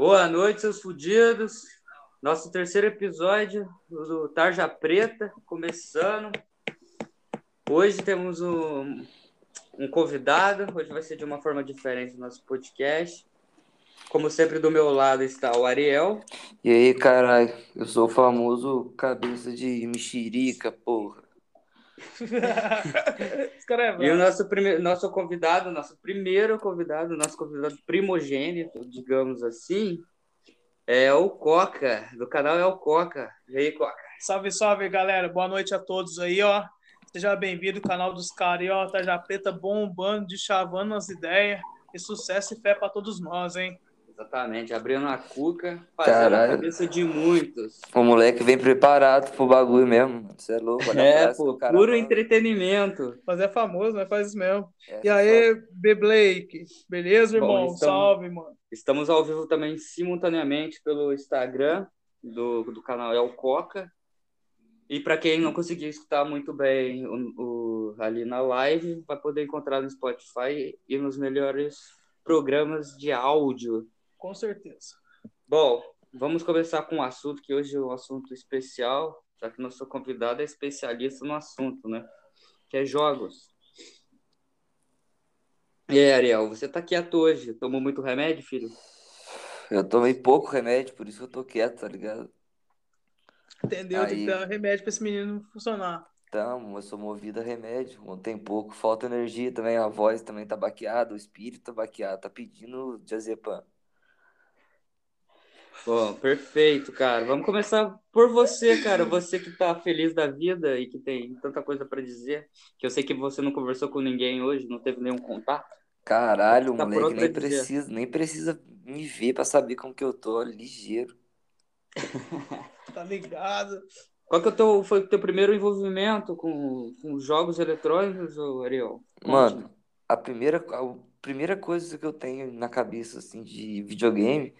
Boa noite, seus fudidos. Nosso terceiro episódio do Tarja Preta, começando. Hoje temos um, um convidado. Hoje vai ser de uma forma diferente no nosso podcast. Como sempre, do meu lado está o Ariel. E aí, caralho, eu sou o famoso cabeça de mexerica, porra. É e o nosso, primeiro, nosso convidado, nosso primeiro convidado, nosso convidado primogênito, digamos assim, é o Coca, do canal é o Coca. E aí, Coca? Salve, salve, galera. Boa noite a todos aí, ó. Seja bem-vindo ao canal dos ó. Taja Preta bombando, de chavando as ideias. E sucesso e fé para todos nós, hein? Exatamente, abrindo a cuca, fazendo a cabeça de muitos. O moleque vem preparado pro bagulho mesmo. Você é louco, É, pô, puro entretenimento. Fazer famoso, né? Faz isso mesmo. É, e aí, B. Blake, beleza, irmão? Bom, estamos, Salve, mano. Estamos ao vivo também simultaneamente pelo Instagram do, do canal El Coca. E para quem não conseguiu escutar muito bem o, o, ali na live, vai poder encontrar no Spotify e nos melhores programas de áudio com certeza. Bom, vamos começar com um assunto que hoje é um assunto especial, já que nosso convidado é especialista no assunto, né? Que é jogos. E aí, Ariel, você tá quieto hoje? Tomou muito remédio, filho? Eu tomei pouco remédio, por isso que eu tô quieto, tá ligado? Entendeu? Aí... Tem que dar remédio pra esse menino funcionar. Então, eu sou movido a remédio. Tem pouco, falta energia também, a voz também tá baqueada, o espírito tá baqueado, tá pedindo diazepam. Bom, perfeito, cara. Vamos começar por você, cara. Você que tá feliz da vida e que tem tanta coisa para dizer, que eu sei que você não conversou com ninguém hoje, não teve nenhum contato. Caralho, tá moleque, nem precisa, nem precisa me ver para saber como que eu tô, ligeiro. tá ligado? Qual que é o teu, foi o teu primeiro envolvimento com, com jogos eletrônicos, Ariel? Mano, a primeira, a primeira coisa que eu tenho na cabeça, assim, de videogame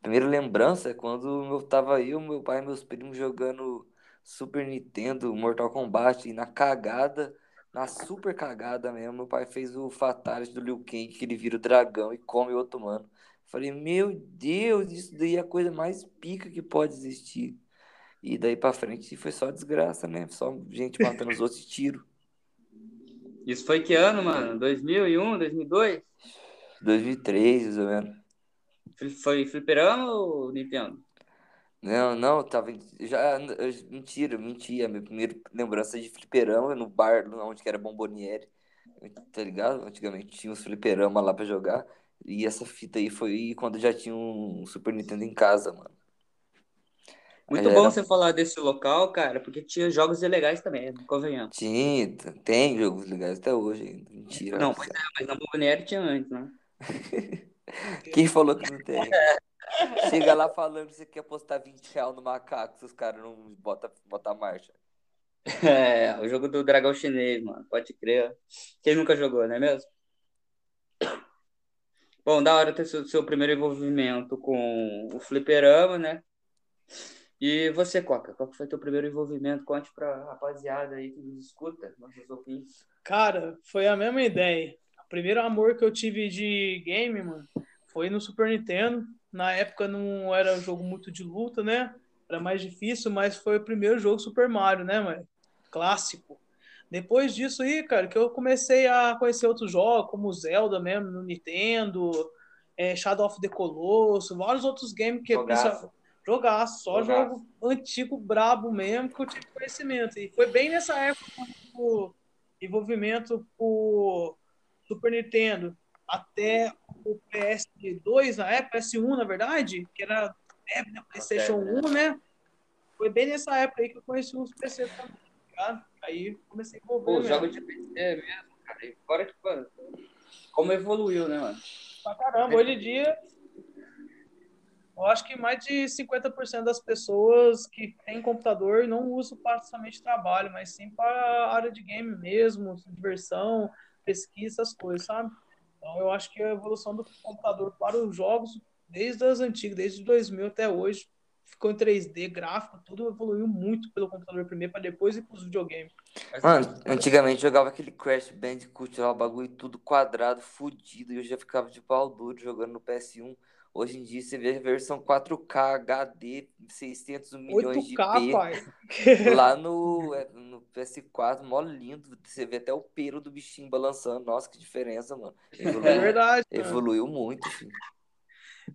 primeira lembrança é quando eu tava eu, meu pai e meus primos jogando Super Nintendo, Mortal Kombat, e na cagada, na super cagada mesmo, meu pai fez o Fatality do Liu Kang, que ele vira o dragão e come outro mano. Falei, meu Deus, isso daí é a coisa mais pica que pode existir. E daí pra frente foi só desgraça, né? Só gente matando os outros tiro. Isso foi que ano, mano? 2001, 2002? 2003, mais ou menos. Foi fliperama ou Nintendo? Não, não, tava. Já, mentira, mentia. Minha primeira lembrança de fliperama no bar onde era Bomboniere. Tá ligado? Antigamente tinha uns fliperama lá pra jogar. E essa fita aí foi quando já tinha um Super Nintendo em casa, mano. Muito bom era... você falar desse local, cara, porque tinha jogos ilegais também, convenhamos. Tinha, tem jogos legais até hoje ainda. Mentira. Não, pois é, mas na Bomboniere tinha antes, né? Quem falou que não tem? Chega lá falando que você quer postar 20 reais no macaco, se os caras não botam bota marcha. É, o jogo do dragão chinês, mano. Pode crer. Quem nunca jogou, não é mesmo? Bom, da hora ter seu, seu primeiro envolvimento com o fliperama, né? E você, Coca, qual foi teu primeiro envolvimento? Conte pra rapaziada aí que nos escuta, nossos ouvintes. Cara, foi a mesma ideia primeiro amor que eu tive de game, mano, foi no Super Nintendo. Na época não era um jogo muito de luta, né? Era mais difícil, mas foi o primeiro jogo Super Mario, né, mano? Clássico. Depois disso aí, cara, que eu comecei a conhecer outros jogos, como Zelda mesmo, no Nintendo, é, Shadow of the Colossus, vários outros games que jogaço. jogar só jogaço. jogo antigo brabo mesmo que eu tive conhecimento. E foi bem nessa época o envolvimento por Super Nintendo até o PS2 na época, PS1 na verdade, que era é, né, PlayStation 1, né? Foi bem nessa época aí que eu conheci os PC também, tá Aí comecei a envolver. Pô, jogo de PC mesmo, cara. E fora que, mano, como evoluiu, né, mano? Pra caramba, hoje em dia eu acho que mais de 50% das pessoas que têm computador não usam para somente trabalho, mas sim para a área de game mesmo, diversão, pesquisa, essas coisas, sabe? Então eu acho que a evolução do computador para os jogos, desde as antigas, desde 2000 até hoje, ficou em 3D, gráfico, tudo evoluiu muito pelo computador primeiro para depois ir pros videogames. Mano, antigamente jogava aquele Crash Bandicoot lá, o bagulho tudo quadrado, fudido, e eu já ficava de pau duro jogando no PS1. Hoje em dia você vê a versão 4K HD, 600 milhões 8K, de pai. P. Lá no, é, no PS4, mó lindo. Você vê até o pelo do bichinho balançando. Nossa, que diferença, mano. É Evoluiu, verdade. mano. evoluiu muito, filho.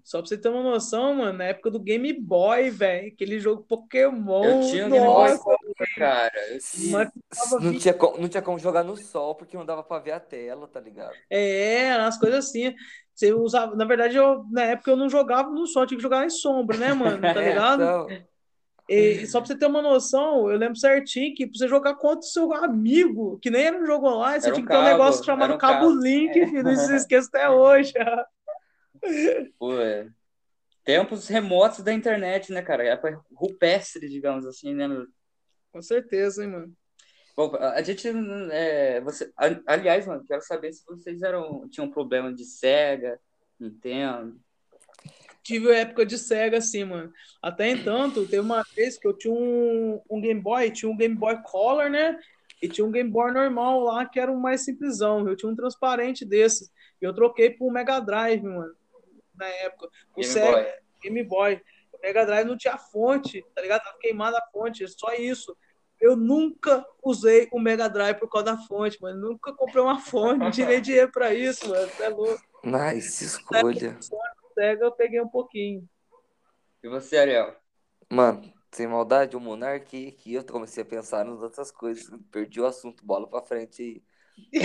Só pra você ter uma noção, mano, na época do Game Boy, velho, aquele jogo Pokémon. Eu tinha Game Boy nossa, Color, cara. Não tinha, como, não tinha como jogar no sol, porque não dava pra ver a tela, tá ligado? É, as coisas assim. Você usava, na verdade, eu, na época eu não jogava no sol, tinha que jogar em sombra, né, mano? Tá ligado? Então, E só pra você ter uma noção, eu lembro certinho que pra você jogar contra o seu amigo, que nem era um jogo online, você um tinha que ter um negócio chamado um Cabo cabo. Link, filho, não se esqueça até hoje. Pô, é. Tempos remotos da internet, né, cara? Época rupestre, digamos assim, né, meu? Com certeza, hein, mano. Bom, a gente, é, você, aliás, mano, quero saber se vocês eram, tinham problema de Sega, Nintendo. Tive época de Sega, assim, mano. Até entanto, teve uma vez que eu tinha um, um Game Boy, tinha um Game Boy Color, né? E tinha um Game Boy normal lá, que era o mais simplesão. Eu tinha um transparente desses. E eu troquei por um Mega Drive, mano. Na época. O Game Sega, Boy. Game Boy. O Mega Drive não tinha fonte, tá ligado? Tava queimada a fonte, só isso. Eu nunca usei o Mega Drive por causa da fonte, mano. Nunca comprei uma fonte, não tirei dinheiro pra isso, mano. Você é louco. nice escolha. Sega eu peguei um pouquinho. E você, Ariel? Mano, sem maldade, o Monark aqui, eu comecei a pensar nas outras coisas. Perdi o assunto, bola pra frente aí.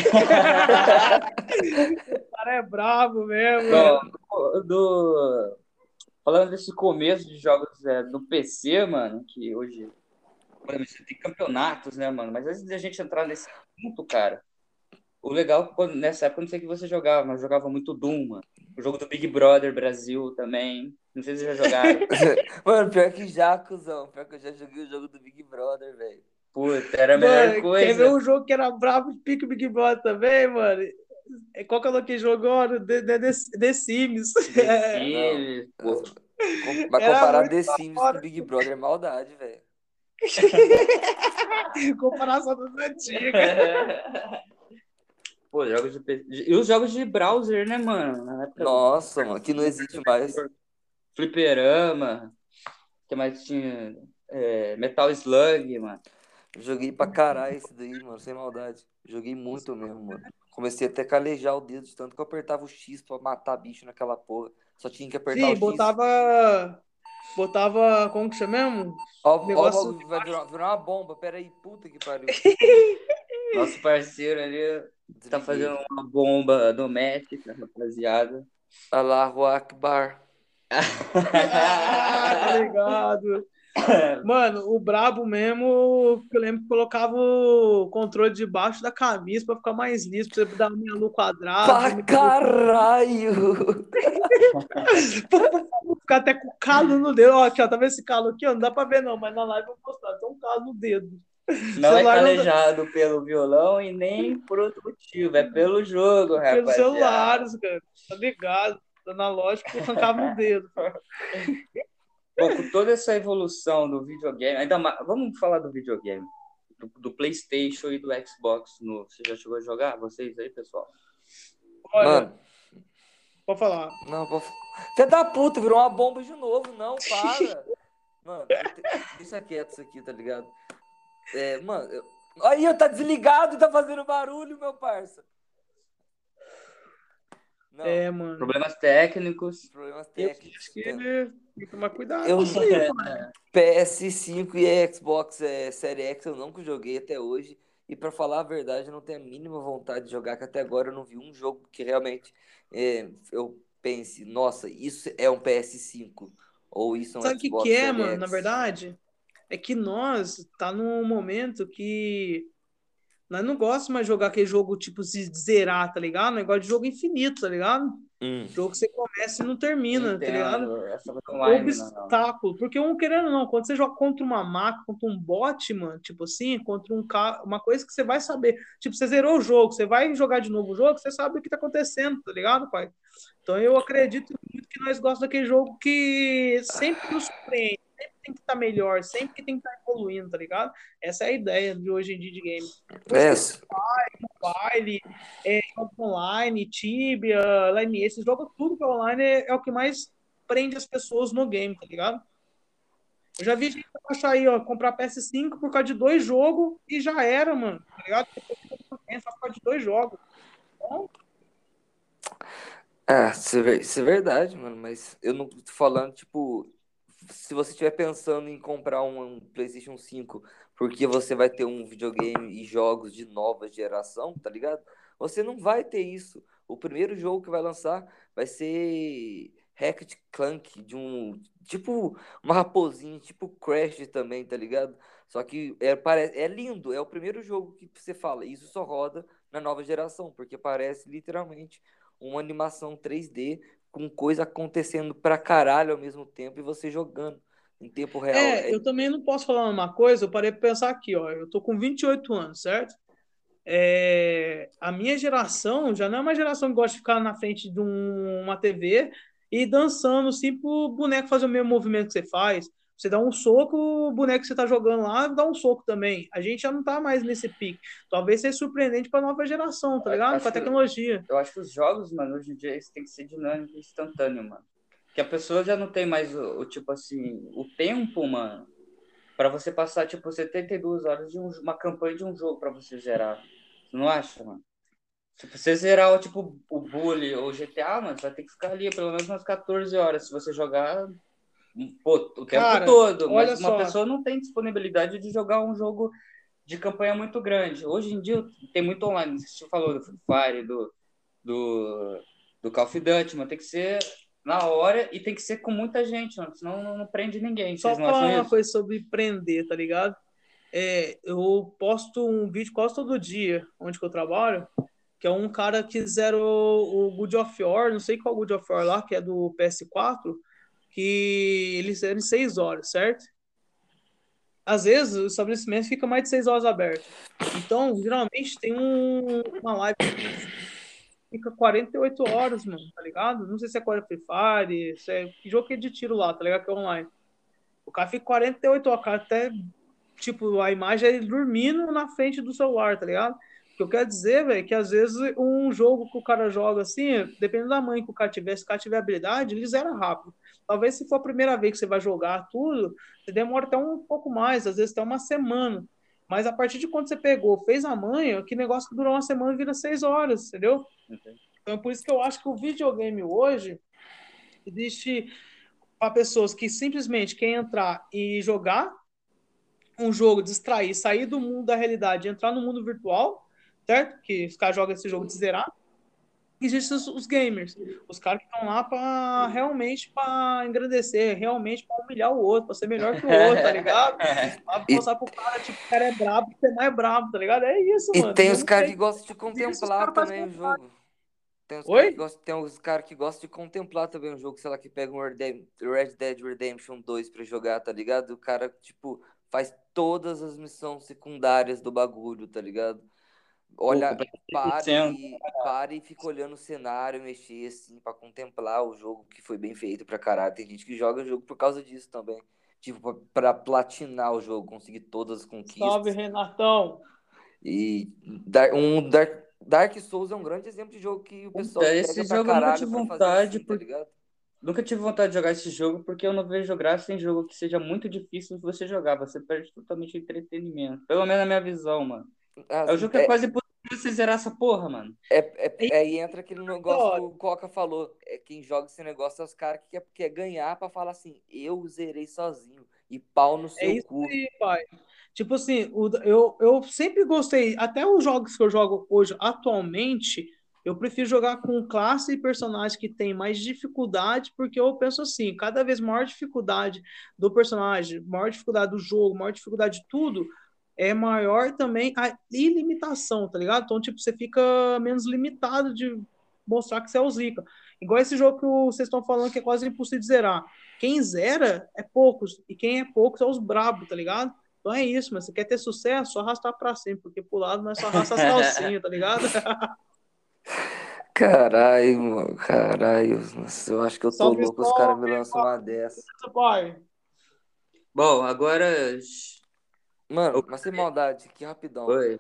O cara é brabo mesmo. Bom, do... Falando desse começo de jogos é, no PC, mano, que hoje você tem campeonatos, né, mano? Mas antes da gente entrar nesse assunto, cara, o legal, é que quando, nessa época, eu não sei o que você jogava, mas jogava muito Doom, mano. O jogo do Big Brother Brasil também. Não sei se vocês já jogaram. Mano, pior que já, cuzão. Pior que eu já joguei o jogo do Big Brother, velho. Puta, era a melhor Mano, coisa. Quer ver um jogo que era brabo de pique Big Brother também, mano? É, Qual que é o que jogou? Mano? The, The, The, The Sims. The Sims, pô. Com- Mas comparar The Sims com Big Brother é maldade, velho. Comparação das antigas. Pô, jogos de PC. E os jogos de browser, né, mano? Época, Nossa, mano, que não existe mais. Fliperama. O que mais tinha? É, Metal Slug, mano. Joguei pra caralho esse daí, mano, sem maldade. Joguei muito mesmo, mano. Comecei até a calejar o dedo de tanto que eu apertava o X pra matar bicho naquela porra. Só tinha que apertar o Sim, X. botava. Botava. Como que chama mesmo? Ó, negócio- ó, vai virar, virar uma bomba. Pera aí, puta que pariu. Nosso parceiro ali tá fazendo uma bomba doméstica, rapaziada. Allahu Akbar. Ah, tá ligado. Mano, o brabo mesmo, eu lembro que colocava o controle debaixo da camisa pra ficar mais liso, pra você dar uma no quadrado. Pra caralho! Ficar até com calo no dedo. Ó, aqui, ó, tá vendo esse calo aqui? Ó, não dá pra ver, não, mas na live eu vou mostrar. Tem um calo no dedo. Não é Celular não- calejado pelo violão e nem por outro motivo, é pelo jogo, Pelos rapaziada. celulares, cara. Tá ligado? Analógico, arrancava no dedo. Bom, com toda essa evolução do videogame, ainda mais, vamos falar do videogame, do, do PlayStation e do Xbox no, você já chegou a jogar? Vocês aí, pessoal? Olha, Mano, pode falar. não, pô. Filha da puta, virou uma bomba de novo. Não, para. Mano, eu deixa quieto isso aqui, tá ligado? É, mano, eu... aí, ó, tá desligado e tá fazendo barulho, meu parça. Não, É, mano. Problemas técnicos. problemas Eu técnicos. acho que ele tem que tomar cuidado. Eu- com isso aí, mano. PS5 e Xbox é, Série X eu nunca joguei até hoje. E pra falar a verdade, eu não tenho a mínima vontade de jogar, que até agora eu não vi um jogo que realmente é, eu pense, nossa, isso é um PS5. Ou isso é um Sabe o que, é, mano? X. Na verdade, é que nós tá num momento que nós não gostamos mais de jogar aquele jogo tipo de zerar, tá ligado? Negócio de jogo infinito, tá ligado? Hum. Jogo que você começa e não termina, tá ligado? Entendo, essa coisa online, não, não. obstáculo. Porque um querendo ou não, quando você joga contra uma máquina, contra um bot, mano, tipo assim, contra um ca... uma coisa que você vai saber. Tipo, você zerou o jogo, você vai jogar de novo o jogo, você sabe o que tá acontecendo, tá ligado, pai? Então eu acredito muito que nós gostamos daquele jogo que sempre nos surpreende, sempre tem que estar tá melhor, sempre que tem que estar tá evoluindo, tá ligado? Essa é a ideia de hoje em dia de game. É. Mobile, é, online, Tibia, Line, esses jogos, tudo que é online é, é, o que mais prende as pessoas no game, tá ligado? Eu já vi gente achar aí, ó, comprar PS5 por causa de dois jogos e já era, mano, tá ligado? Só por causa de dois jogos. Então, é, isso é, isso é verdade, mano, mas eu não tô falando, tipo, se você estiver pensando em comprar um, PlayStation 5 porque você vai ter um videogame e jogos de nova geração, tá ligado? Você não vai ter isso. O primeiro jogo que vai lançar vai ser Hackett Clank, de um. Tipo, uma raposinha, tipo Crash também, tá ligado? Só que é, parece, é lindo, é o primeiro jogo que você fala, isso só roda na nova geração, porque parece literalmente uma animação 3D com coisa acontecendo pra caralho ao mesmo tempo e você jogando em tempo real. É, é... eu também não posso falar uma coisa, eu parei pra pensar aqui, ó, eu tô com 28 anos, certo? É, a minha geração já não é uma geração que gosta de ficar na frente de um, uma TV e dançando assim pro boneco fazer o mesmo movimento que você faz. Você dá um soco, o boneco que você tá jogando lá dá um soco também. A gente já não tá mais nesse pique. Talvez seja surpreendente pra nova geração, tá ligado? Com a tecnologia. eu acho que os jogos, mano, hoje em dia eles têm que ser dinâmicos e instantâneo, mano. Que a pessoa já não tem mais o, o tipo assim, o tempo, mano, para você passar, tipo, 72 horas de um, uma campanha de um jogo para você zerar. Você não acha, mano? Tipo, você zerar, tipo, o Bully ou GTA, mano, você vai ter que ficar ali pelo menos umas 14 horas. Se você jogar pô, o tempo Cara, todo, mas uma só. pessoa não tem disponibilidade de jogar um jogo de campanha muito grande. Hoje em dia tem muito online, você falou do Free Fire, do, do, do Call of Duty, mas tem que ser na hora e tem que ser com muita gente, mano, senão não, não prende ninguém. Só falar uma coisa sobre prender, tá ligado? É, eu posto um vídeo quase todo dia, onde que eu trabalho, que é um cara que zerou o Good of War, não sei qual Good of War lá, que é do PS4, que eles eram seis horas, certo? Às vezes o estabelecimento fica mais de seis horas aberto. Então, geralmente tem um, uma live fica 48 horas, mano, tá ligado? Não sei se é Core Free Fire, se é que jogo que é de tiro lá, tá ligado? Que é online. O cara fica 48 horas, cara, até tipo, a imagem é ele dormindo na frente do celular, tá ligado? O que eu quero dizer, velho, é que às vezes um jogo que o cara joga assim, dependendo da mãe que o cara tiver, se o cara tiver habilidade, ele zera rápido. Talvez se for a primeira vez que você vai jogar tudo, você demora até um pouco mais, às vezes até uma semana. Mas a partir de quando você pegou, fez a manha, que negócio que durou uma semana vira seis horas, entendeu? Okay. Então é por isso que eu acho que o videogame hoje existe para pessoas que simplesmente querem entrar e jogar um jogo, distrair, sair do mundo da realidade, entrar no mundo virtual, certo? Que os caras jogam esse jogo de zerar existem os, os, gamers, os caras que estão lá para realmente para engrandecer, realmente para humilhar o outro, para ser melhor que o outro, tá ligado? Pra mostrar pro cara, tipo, o cara é brabo, ser mais brabo, tá ligado? É isso, e mano. E tem os caras que gostam de contemplar também o jogo. Tem Oi? Os caras que gostam de contemplar também o jogo, sei lá, que pega um Red Dead Redemption 2 pra jogar, tá ligado? O cara, tipo, faz todas as missões secundárias do bagulho, tá ligado? Olha, pare, e, pare e fica olhando o cenário, mexer assim, pra contemplar o jogo que foi bem feito pra caralho. Tem gente que joga o jogo por causa disso também. Tipo, pra, pra platinar o jogo, conseguir todas as conquistas. Salve, Renatão! E um Dark, Dark Souls é um grande exemplo de jogo que o pessoal. É, esse jogo eu nunca tive vontade, assim, tá por... tá Nunca tive vontade de jogar esse jogo porque eu não vejo graça em jogo que seja muito difícil de você jogar. Você perde totalmente o entretenimento. Pelo menos na minha visão, mano. é o jogo que é, é quase você zerar essa porra, mano. É, é, é, aí entra aquele negócio que o Coca falou. É, quem joga esse negócio é os caras que quer, quer ganhar pra falar assim, eu zerei sozinho. E pau no é seu é isso cu. Aí, pai. Tipo assim, o, eu, eu sempre gostei, até os jogos que eu jogo hoje, atualmente, eu prefiro jogar com classe e personagem que tem mais dificuldade, porque eu penso assim, cada vez maior dificuldade do personagem, maior dificuldade do jogo, maior dificuldade de tudo, é maior também a ilimitação, tá ligado? Então, tipo, você fica menos limitado de mostrar que você é o Zika. Igual esse jogo que vocês estão falando que é quase impossível de zerar. Quem zera é poucos, e quem é poucos é os brabos, tá ligado? Então é isso, mas você quer ter sucesso, só arrastar pra cima, porque pro lado não é só arrastar as calcinhas, tá ligado? Caralho, mano, caralho. Nossa, eu acho que eu tô Salve louco, os caras me lançam uma dessa. Bom, agora. Mano, mas sem maldade, que rapidão. Oi.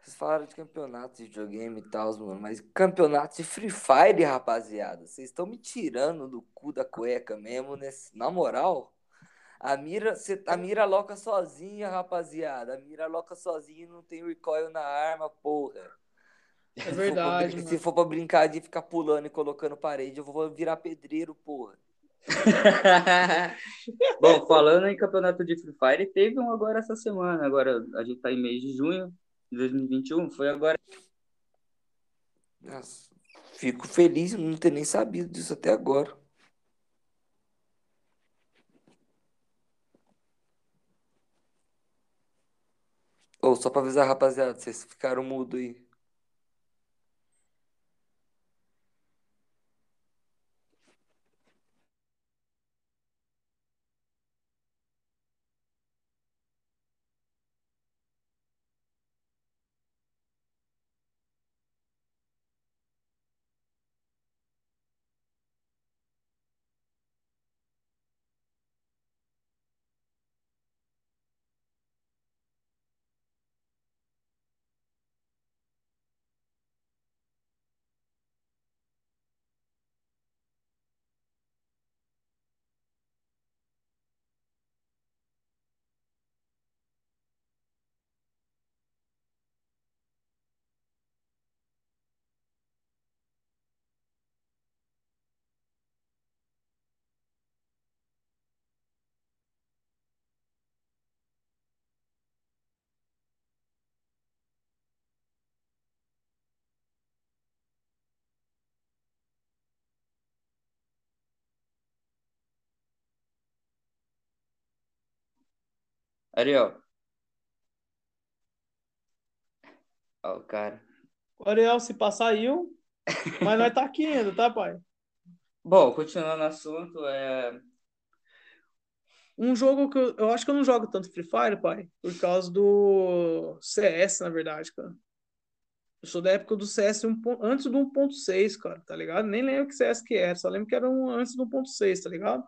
Vocês falaram de campeonatos de videogame e tal, mano, mas campeonato de Free Fire, rapaziada, vocês estão me tirando do cu da cueca mesmo, nesse... na moral? A mira, cê, a mira loca sozinha, rapaziada. A mira loca sozinha e não tem recoil na arma, porra. É verdade. Se for, pra, mano. se for pra brincar de ficar pulando e colocando parede, eu vou virar pedreiro, porra. Bom, falando em campeonato de Free Fire, teve um agora essa semana. Agora a gente tá em mês de junho de 2021. Foi agora. Nossa, fico feliz não ter nem sabido disso até agora. Ou só pra avisar, rapaziada, vocês ficaram mudo aí. Ariel. Ó, o cara. O Ariel se passar saiu, mas nós tá aqui ainda, tá, pai? Bom, continuando o assunto, é. Um jogo que eu, eu acho que eu não jogo tanto Free Fire, pai, por causa do CS, na verdade, cara. Eu sou da época do CS um, antes do 1.6, cara, tá ligado? Nem lembro que CS que era, só lembro que era um antes do 1.6, tá ligado?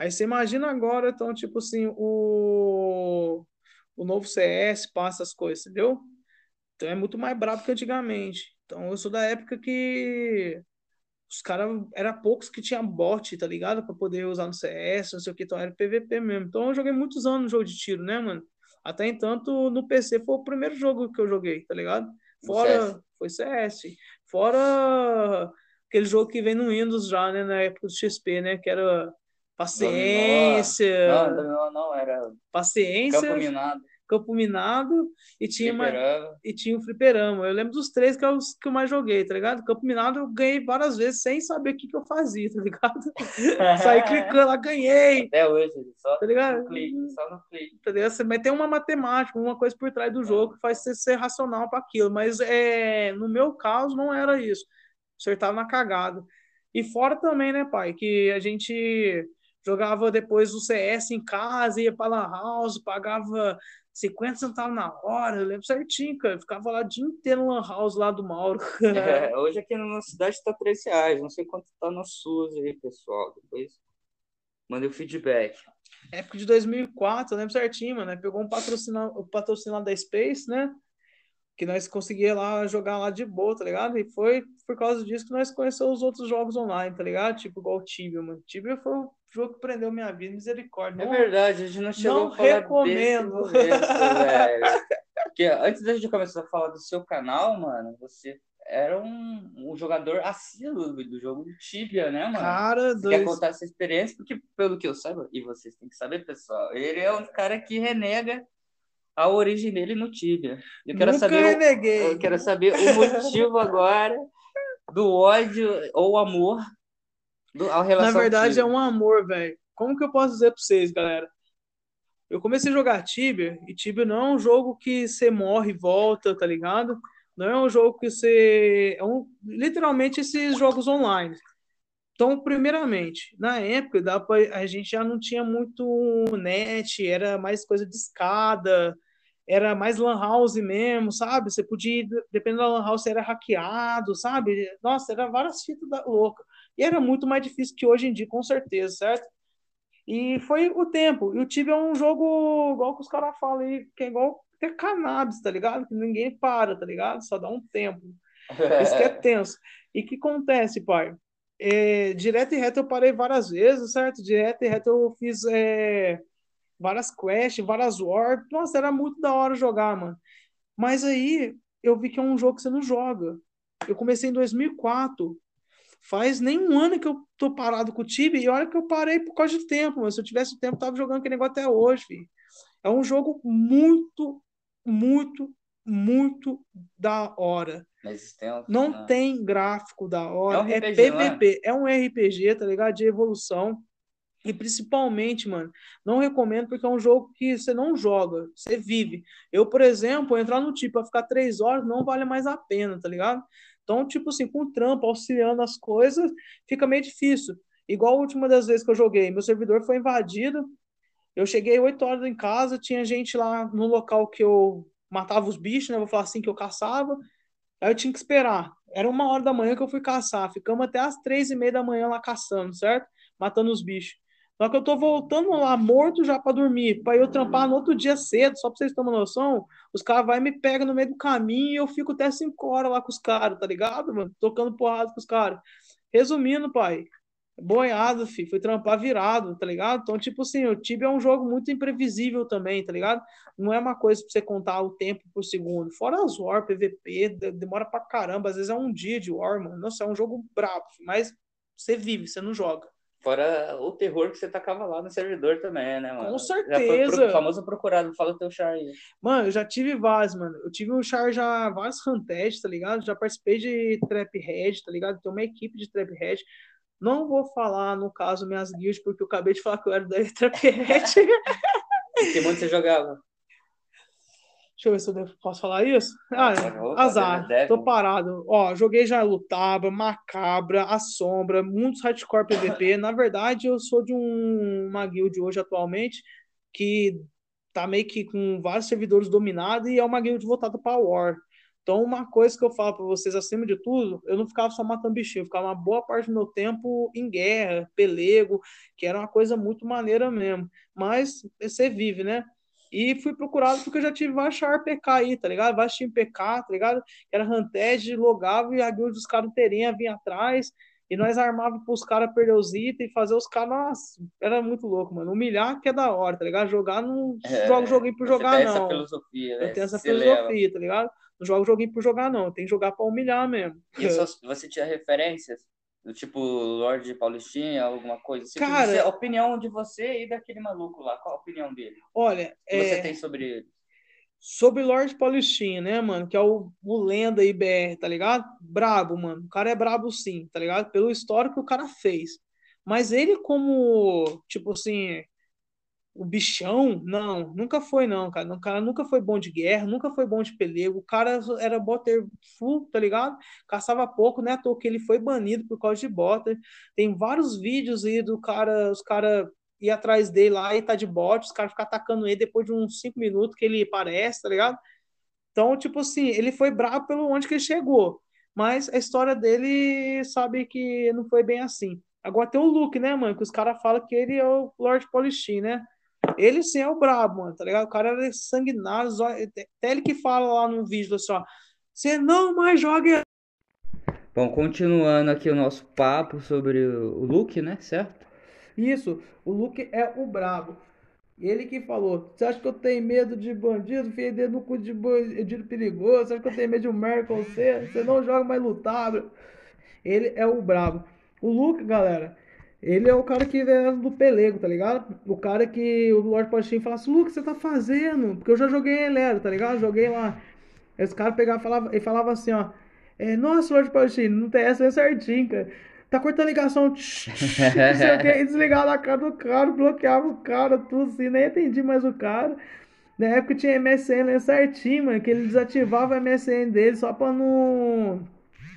Aí você imagina agora, então, tipo assim, o, o novo CS passa as coisas, entendeu? Então é muito mais brabo que antigamente. Então eu sou da época que os caras, era poucos que tinha bot, tá ligado? Pra poder usar no CS, não sei o que, então era PVP mesmo. Então eu joguei muitos anos no jogo de tiro, né, mano? Até entanto, no PC foi o primeiro jogo que eu joguei, tá ligado? Fora, CS. foi CS. Fora aquele jogo que vem no Windows já, né, na época do XP, né, que era paciência, Não, não, não, era paciência, Campo Minado, campo minado e tinha Fliperama. e tinha o fliperama. Eu lembro dos três que eu, que eu mais joguei, tá ligado? Campo Minado eu ganhei várias vezes sem saber o que, que eu fazia, tá ligado? Saí clicando lá, ganhei, Até hoje, só tá ligado? no clique, só no clique. Tá ligado? Mas tem uma matemática, uma coisa por trás do jogo que faz você ser racional para aquilo. Mas é, no meu caso não era isso. Acertava na cagada. E fora também, né, pai, que a gente jogava depois o CS em casa, ia pra Lan House, pagava 50 centavos na hora, eu lembro certinho, cara. Eu ficava lá o dia inteiro no Lan House lá do Mauro. É, hoje aqui na nossa cidade está 3 reais. Não sei quanto tá nas suas aí, pessoal. Depois mandei o feedback. época de 2004, eu lembro certinho, mano. né? Pegou um patrocinado, o patrocinado da Space, né? Que nós conseguia lá jogar lá de boa, tá ligado? E foi por causa disso que nós conhecemos os outros jogos online, tá ligado? Tipo, igual o Tibia, mano. Tibia foi o jogo que prendeu minha vida, misericórdia. É Não- verdade, a gente não chegou não a falar recomendo. desse velho. Porque antes da gente começar a falar do seu canal, mano, você era um, um jogador assíduo do, jogo do Tibia, né, mano? Cara, Você quer dois. contar essa experiência? Porque, pelo que eu saiba, e vocês têm que saber, pessoal, ele é um cara que renega a origem dele no Tibia. Eu quero Nunca saber, reneguei. eu quero saber o motivo agora do ódio ou amor do, ao Na verdade, é um amor, velho. Como que eu posso dizer pra vocês, galera? Eu comecei a jogar Tibia, e Tibia não é um jogo que você morre e volta, tá ligado? Não é um jogo que você. É um, literalmente esses jogos online. Então, primeiramente, na época, dá pra, a gente já não tinha muito net, era mais coisa de escada, era mais lan house mesmo, sabe? Você podia, dependendo da lan house, você era hackeado, sabe? Nossa, era várias fitas da louca. E era muito mais difícil que hoje em dia, com certeza, certo? E foi o tempo. E o Tibia é um jogo, igual que os caras falam aí, que é igual ter cannabis, tá ligado? Que ninguém para, tá ligado? Só dá um tempo. Isso que é tenso. E o que acontece, pai? É, direto e reto eu parei várias vezes, certo? Direto e reto eu fiz é, várias quests, várias wars. Nossa, era muito da hora jogar, mano. Mas aí eu vi que é um jogo que você não joga. Eu comecei em 2004. Faz nem um ano que eu tô parado com o Tibia e olha que eu parei por causa de tempo, mas se eu tivesse tempo, eu tava jogando aquele negócio até hoje, filho. É um jogo muito, muito, muito da hora. Não não. tem gráfico da hora. É um É, RPG, é? PVP. É um RPG, tá ligado? De evolução. E principalmente, mano, não recomendo porque é um jogo que você não joga, você vive. Eu, por exemplo, entrar no tipo pra ficar três horas não vale mais a pena, tá ligado? Então, tipo assim, com trampo, auxiliando as coisas, fica meio difícil. Igual a última das vezes que eu joguei, meu servidor foi invadido. Eu cheguei 8 horas em casa, tinha gente lá no local que eu matava os bichos, né? Vou falar assim que eu caçava. Aí eu tinha que esperar. Era uma hora da manhã que eu fui caçar. Ficamos até as três e meia da manhã lá caçando, certo? Matando os bichos. Só que eu tô voltando lá, morto já pra dormir, pra eu trampar no outro dia cedo, só pra vocês terem uma noção. Os caras vai me pegam no meio do caminho e eu fico até 5 horas lá com os caras, tá ligado, mano? Tocando porrada com os caras. Resumindo, pai, boiado, fi, fui trampar virado, tá ligado? Então, tipo assim, o Tibia é um jogo muito imprevisível também, tá ligado? Não é uma coisa pra você contar o tempo por segundo. Fora as War, PVP, de- demora pra caramba, às vezes é um dia de War, mano. Nossa, é um jogo brabo, mas você vive, você não joga. Fora o terror que você tacava lá no servidor também, né, mano? Com Já foi certeza. pro- famoso procurado. Fala o teu char aí. Mano, eu já tive vários, mano. Eu tive um char já vários Hunted, tá ligado? Já participei de Trap Head, tá ligado? Tem uma equipe de Trap Head. Não vou falar, no caso, minhas guilds, porque eu acabei de falar que eu era da Trap Head. Que mundo você jogava? Deixa eu ver se eu devo- posso falar isso. Ah, azar, tô parado. Ó, joguei já Lutaba, Macabra, A Sombra, muitos hardcore PVP. Na verdade, eu sou de um, uma guild hoje atualmente que tá meio que com vários servidores dominados e é uma guild voltada para War. Então, uma coisa que eu falo para vocês, acima de tudo, eu não ficava só matando bichinho, eu ficava uma boa parte do meu tempo em guerra, pelego, que era uma coisa muito maneira mesmo. Mas você vive, né? E fui procurado porque eu já tive vários char PK aí, tá ligado? Vários time PK, tá ligado? Era Hunted, logava e a guild dos caras inteirinha vinha atrás. E nós armava pros caras perder os itens e fazer os caras. Nossa, era muito louco, mano. Humilhar que é da hora, tá ligado? Jogar não É, jogo joguinho por jogar, tem essa não. filosofia, né? Eu tenho essa Você leva. filosofia, tá ligado? Não jogo joguinho por jogar, não. Tem que jogar pra humilhar mesmo. E você tinha referências? Do tipo Lorde Paulistinha, alguma coisa assim? Cara- Você- a opinião de você e daquele maluco lá. Qual a opinião dele? Olha, que você é, tem sobre ele? sobre Lord Paulistinha, né, mano? Que é o, o lenda IBR, tá ligado? Brabo, mano. O cara é brabo sim, tá ligado? Pelo histórico que o cara fez. Mas ele como, tipo assim, o bichão, não, nunca foi não, cara. O cara nunca foi bom de guerra, nunca foi bom de pelego. O cara era botter full, tá ligado? Caçava pouco, né? Toa que ele foi banido por causa de botter. Tem vários vídeos aí do cara, os caras ir atrás dele lá e tá de bot, os caras ficam atacando ele depois de uns 5 minutos que ele aparece, tá ligado? Então, tipo assim, ele foi bravo pelo onde que ele chegou. Mas a história dele sabe que não foi bem assim. Agora tem o Luke, né, mano? Que os caras falam que ele é o Lord Polishin, né? Ele sim é o brabo, mano, tá ligado? O cara era sanguinário, zó- até ele que fala lá no vídeo assim, ó. Você não mais joga. Bom, continuando aqui o nosso papo sobre o Luke, né? Certo? Isso, o Luke é o brabo. Ele que falou: Você acha que eu tenho medo de bandido? Dedo no cu de bandido perigoso. Você acha que eu tenho medo de um você? Você não joga mais lutável. Ele é o brabo. O Luke, galera, ele é o cara que é do pelego, tá ligado? O cara que o Lord Pastinho fala assim: Luke, você tá fazendo? Porque eu já joguei Elero, tá ligado? Joguei lá. Aí os caras pegavam e falavam, e falava assim: Ó, é, Nossa, Lord Pastinho, não tem essa é certinho, cara. Tá cortando ligação, tch, tch, não sei o que, e desligava na cara do cara, bloqueava o cara, tudo assim, nem entendi mais o cara. Na época tinha MSN né, certinho, mano, que ele desativava o MSN dele só pra não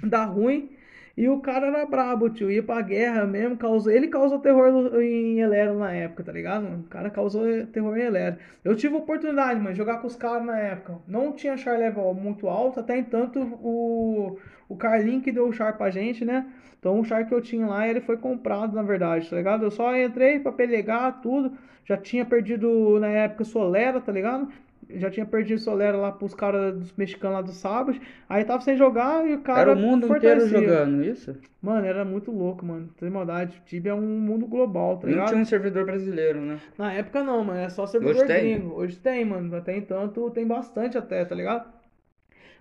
dar ruim. E o cara era brabo, tio. Ia pra guerra mesmo. Causou... Ele causou terror em Elero na época, tá ligado? O cara causou terror em Elero. Eu tive oportunidade, mano, de jogar com os caras na época. Não tinha char level muito alto. Até entanto, o, o Carlinho que deu o char pra gente, né? Então o char que eu tinha lá, ele foi comprado, na verdade, tá ligado? Eu só entrei pra pelegar tudo. Já tinha perdido, na época, Solera, tá ligado? Já tinha perdido Solera lá pros caras dos mexicanos lá do sábado. Aí tava sem jogar e o cara Era o mundo inteiro fortalecia. jogando isso? Mano, era muito louco, mano. Sem maldade. Tibia é um mundo global, tá Não ligado? tinha um servidor brasileiro, né? Na época não, mano. É só servidor Hoje tem? gringo. Hoje tem, mano. Até entanto tem bastante até, tá ligado?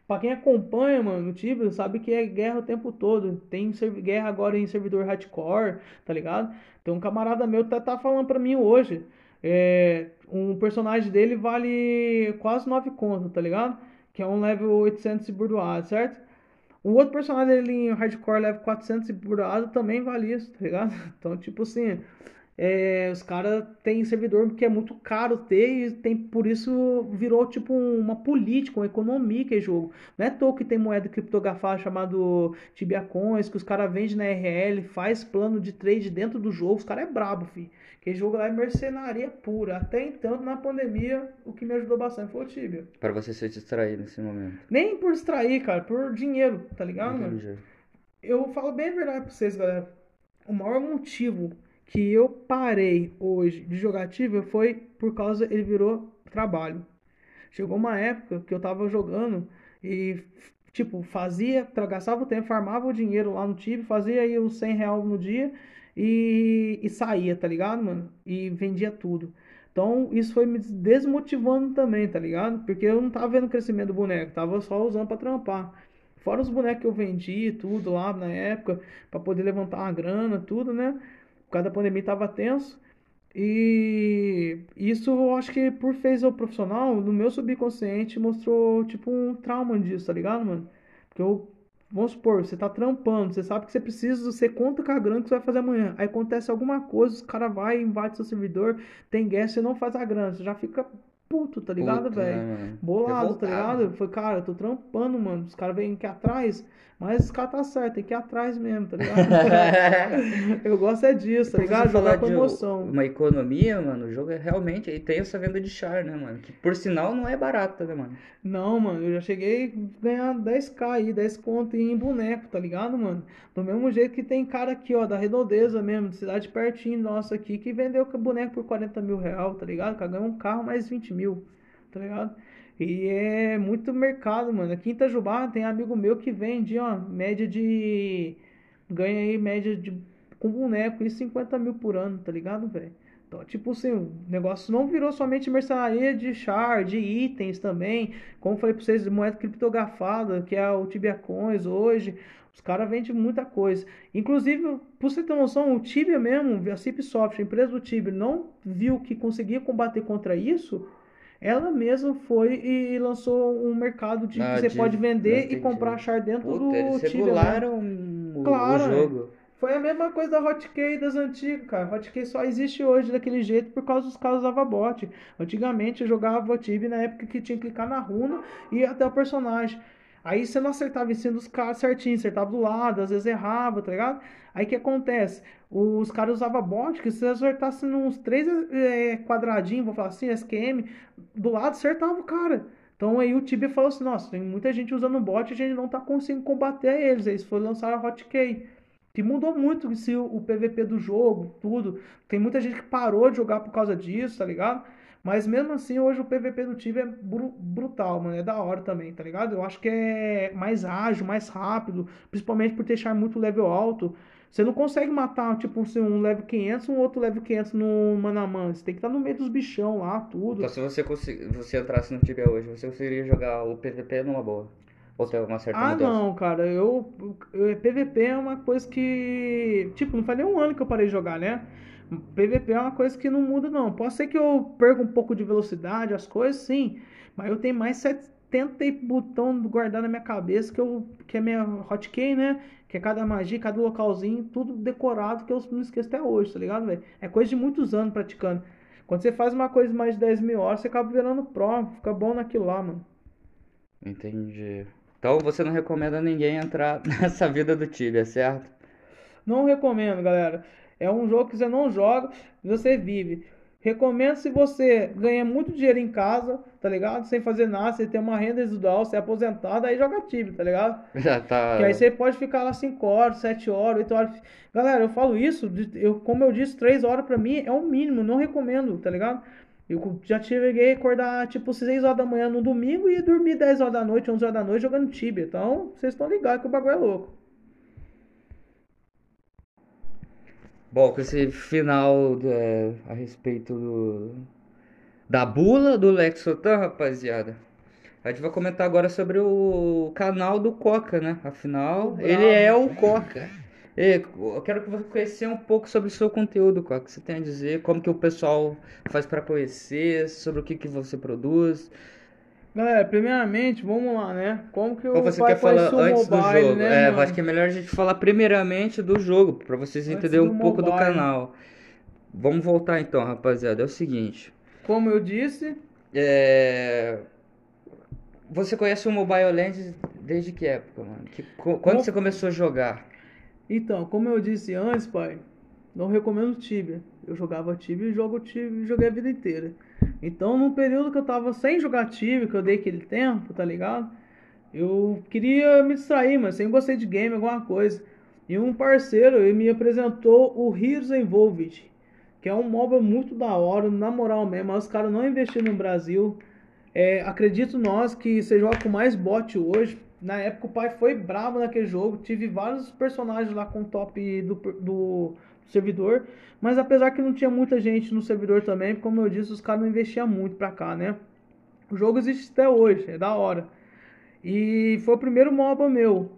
Pra quem acompanha, mano, o Tibia sabe que é guerra o tempo todo. Tem guerra agora em servidor hardcore, tá ligado? Tem um camarada meu que tá, tá falando pra mim hoje. É, um personagem dele vale quase 9 conto, tá ligado? Que é um level 800 e burdoado, certo? O outro personagem dele em hardcore level 400 e burdoado também vale isso, tá ligado? Então, tipo assim, é, os caras têm servidor que é muito caro ter e tem, por isso virou tipo uma política, uma economia que é jogo. Não é toa que tem moeda criptografada chamado Tibia Coins, que os caras vendem na RL, faz plano de trade dentro do jogo, os caras é brabo, fi. Que jogo lá é mercenaria pura. Até então, na pandemia, o que me ajudou bastante foi o Tibia. Pra você se distrair nesse momento. Nem por distrair, cara, por dinheiro, tá ligado, mano? Entendi. Eu falo bem a verdade pra vocês, galera. O maior motivo que eu parei hoje de jogar Tibia foi por causa ele virou trabalho. Chegou uma época que eu tava jogando e, tipo, fazia, gastava o tempo, farmava o dinheiro lá no Tibia, fazia aí os 100 reais no dia e, e saía, tá ligado, mano? E vendia tudo. Então, isso foi me desmotivando também, tá ligado? Porque eu não tava vendo crescimento do boneco, tava só usando pra trampar. Fora os bonecos que eu vendi, tudo lá na época, pra poder levantar uma grana, tudo, né? Por causa da pandemia tava tenso. E isso eu acho que por fez eu profissional, no meu subconsciente mostrou tipo um trauma disso, tá ligado, mano? Porque eu, vamos supor, você tá trampando, você sabe que você precisa, você conta com a grana que você vai fazer amanhã. Aí acontece alguma coisa, os cara vai, invade seu servidor, tem guest, você não faz a grana, você já fica puto, tá ligado, velho? né? Bolado, tá ligado? Foi, cara, eu tô trampando, mano. Os caras vêm aqui atrás, mas os caras tá certo, tem que ir atrás mesmo, tá ligado? eu gosto é disso, tá ligado? Jogar com emoção. Uma economia, mano, o jogo é realmente. E tem essa venda de char, né, mano? Que por sinal não é barata, né, mano? Não, mano, eu já cheguei a ganhar 10k aí, 10 conto em boneco, tá ligado, mano? Do mesmo jeito que tem cara aqui, ó, da Redondeza mesmo, de cidade pertinho nossa aqui, que vendeu boneco por 40 mil real, tá ligado? Cara ganhou um carro mais 20 mil, tá ligado? E é muito mercado, mano. Aqui em Itajubá tem amigo meu que vende, ó, média de. Ganha aí média de. Com boneco e 50 mil por ano, tá ligado, velho? Então, tipo assim, o negócio não virou somente mercenaria de char, de itens também. Como falei pra vocês, moeda criptografada, que é o Tibia Coins hoje. Os caras vendem muita coisa. Inclusive, pra você ter noção, o Tibia mesmo, a Cipsoft, a empresa do Tibia, não viu que conseguia combater contra isso. Ela mesma foi e lançou um mercado de Ah, que você de- pode vender e entendi. comprar char dentro Puta, do eles regularam o, Claro, o jogo. Foi a mesma coisa da Hotkey das antigas, cara. Hotkey só existe hoje daquele jeito por causa dos caras usava bot. Antigamente eu jogava Tibia na época que tinha que clicar na runa e até o personagem. Aí você não acertava em cima dos caras certinho, acertava do lado, às vezes errava, tá ligado? Aí o que acontece? Os caras usavam bot, que se acertasse nos três eh, quadradinhos, vou falar assim, SQM, do lado acertava o cara. Então aí o Tibia falou assim, nossa, tem muita gente usando bot e a gente não tá conseguindo combater eles. Aí eles foram lançar a Hotkey. Que mudou muito esse, o PVP do jogo, tudo. Tem muita gente que parou de jogar por causa disso, tá ligado? Mas mesmo assim, hoje o PVP do Tibia é bru- brutal, mano. É da hora também, tá ligado? Eu acho que é mais ágil, mais rápido. Principalmente por deixar muito level alto. Você não consegue matar, tipo, assim, um level 500 um outro level 500 no mano. Você tem que estar no meio dos bichão lá, tudo. Então, se você, você entrasse no Tibia hoje, você conseguiria jogar o PVP numa boa. Ou ter uma certa Ah, mudança. não, cara, eu, eu- PVP é uma coisa que, tipo, não faz nem um ano que eu parei de jogar, né? PVP é uma coisa que não muda, não. Pode ser que eu perca um pouco de velocidade, as coisas, sim, mas eu tenho mais 70 e botão guardado na minha cabeça que, eu, que é minha hotkey, né? Que é cada magia, cada localzinho, tudo decorado que eu não esqueço até hoje, tá ligado, velho? É coisa de muitos anos praticando. Quando você faz uma coisa de mais de 10 mil horas, você acaba virando pro, fica bom naquilo lá, mano. Entendi. Então você não recomenda ninguém entrar nessa vida do Tibia, certo? Não recomendo, galera. É um jogo que você não joga, você vive. Recomendo se você ganha muito dinheiro em casa, tá ligado? Sem fazer nada, você tem uma renda residual, você é aposentado, aí joga Tibia, tá ligado? Já tá. Que aí você pode ficar lá 5 horas, 7 horas, 8 horas. Galera, eu falo isso, eu, como eu disse, 3 horas pra mim é o mínimo, não recomendo, tá ligado? Eu já cheguei a acordar tipo 6 horas da manhã no domingo e dormir 10 horas da noite, 11 horas da noite jogando Tibia. Então, vocês estão ligados que o bagulho é louco. Bom, com esse final é, a respeito do- da bula do Lex Sotan, rapaziada. A gente vai comentar agora sobre o canal do Coca, né? Afinal, ele é o Coca. E eu quero que você conhecer um pouco sobre o seu conteúdo, Coca. O que você tem a dizer? Como que o pessoal faz pra conhecer? Sobre o que que você produz? Galera, primeiramente, vamos lá, né? Como que o Ou você quer falar antes do mobile, jogo? né, é, mano? acho que é melhor a gente falar primeiramente do jogo, pra vocês Antes entenderem do um pouco do canal. Vamos voltar então, rapaziada. É o seguinte. Como eu disse, É... Você conhece o Mobile Legends desde que época, mano? Que- qu- Quando você começou a jogar? Então, como eu disse antes, pai, não recomendo Tibia. Eu jogava Tibia e jogo Tibia e joguei a vida inteira. Então, num período que eu tava sem jogar Tibia, que eu dei aquele tempo, tá ligado? Eu queria me distrair, mas sempre gostei de game, alguma coisa. E um parceiro ele me apresentou o Heroes Involved, que é um MOBA muito da hora, na moral mesmo. Mas os caras não investiram no Brasil. É, acredito nós que você joga com mais bot hoje. Na época o pai foi bravo naquele jogo. Tive vários personagens lá com top do, do servidor. Mas apesar que não tinha muita gente no servidor também, como eu disse, os caras não investiam muito pra cá, né? O jogo existe até hoje, é da hora. E foi o primeiro MOBA meu.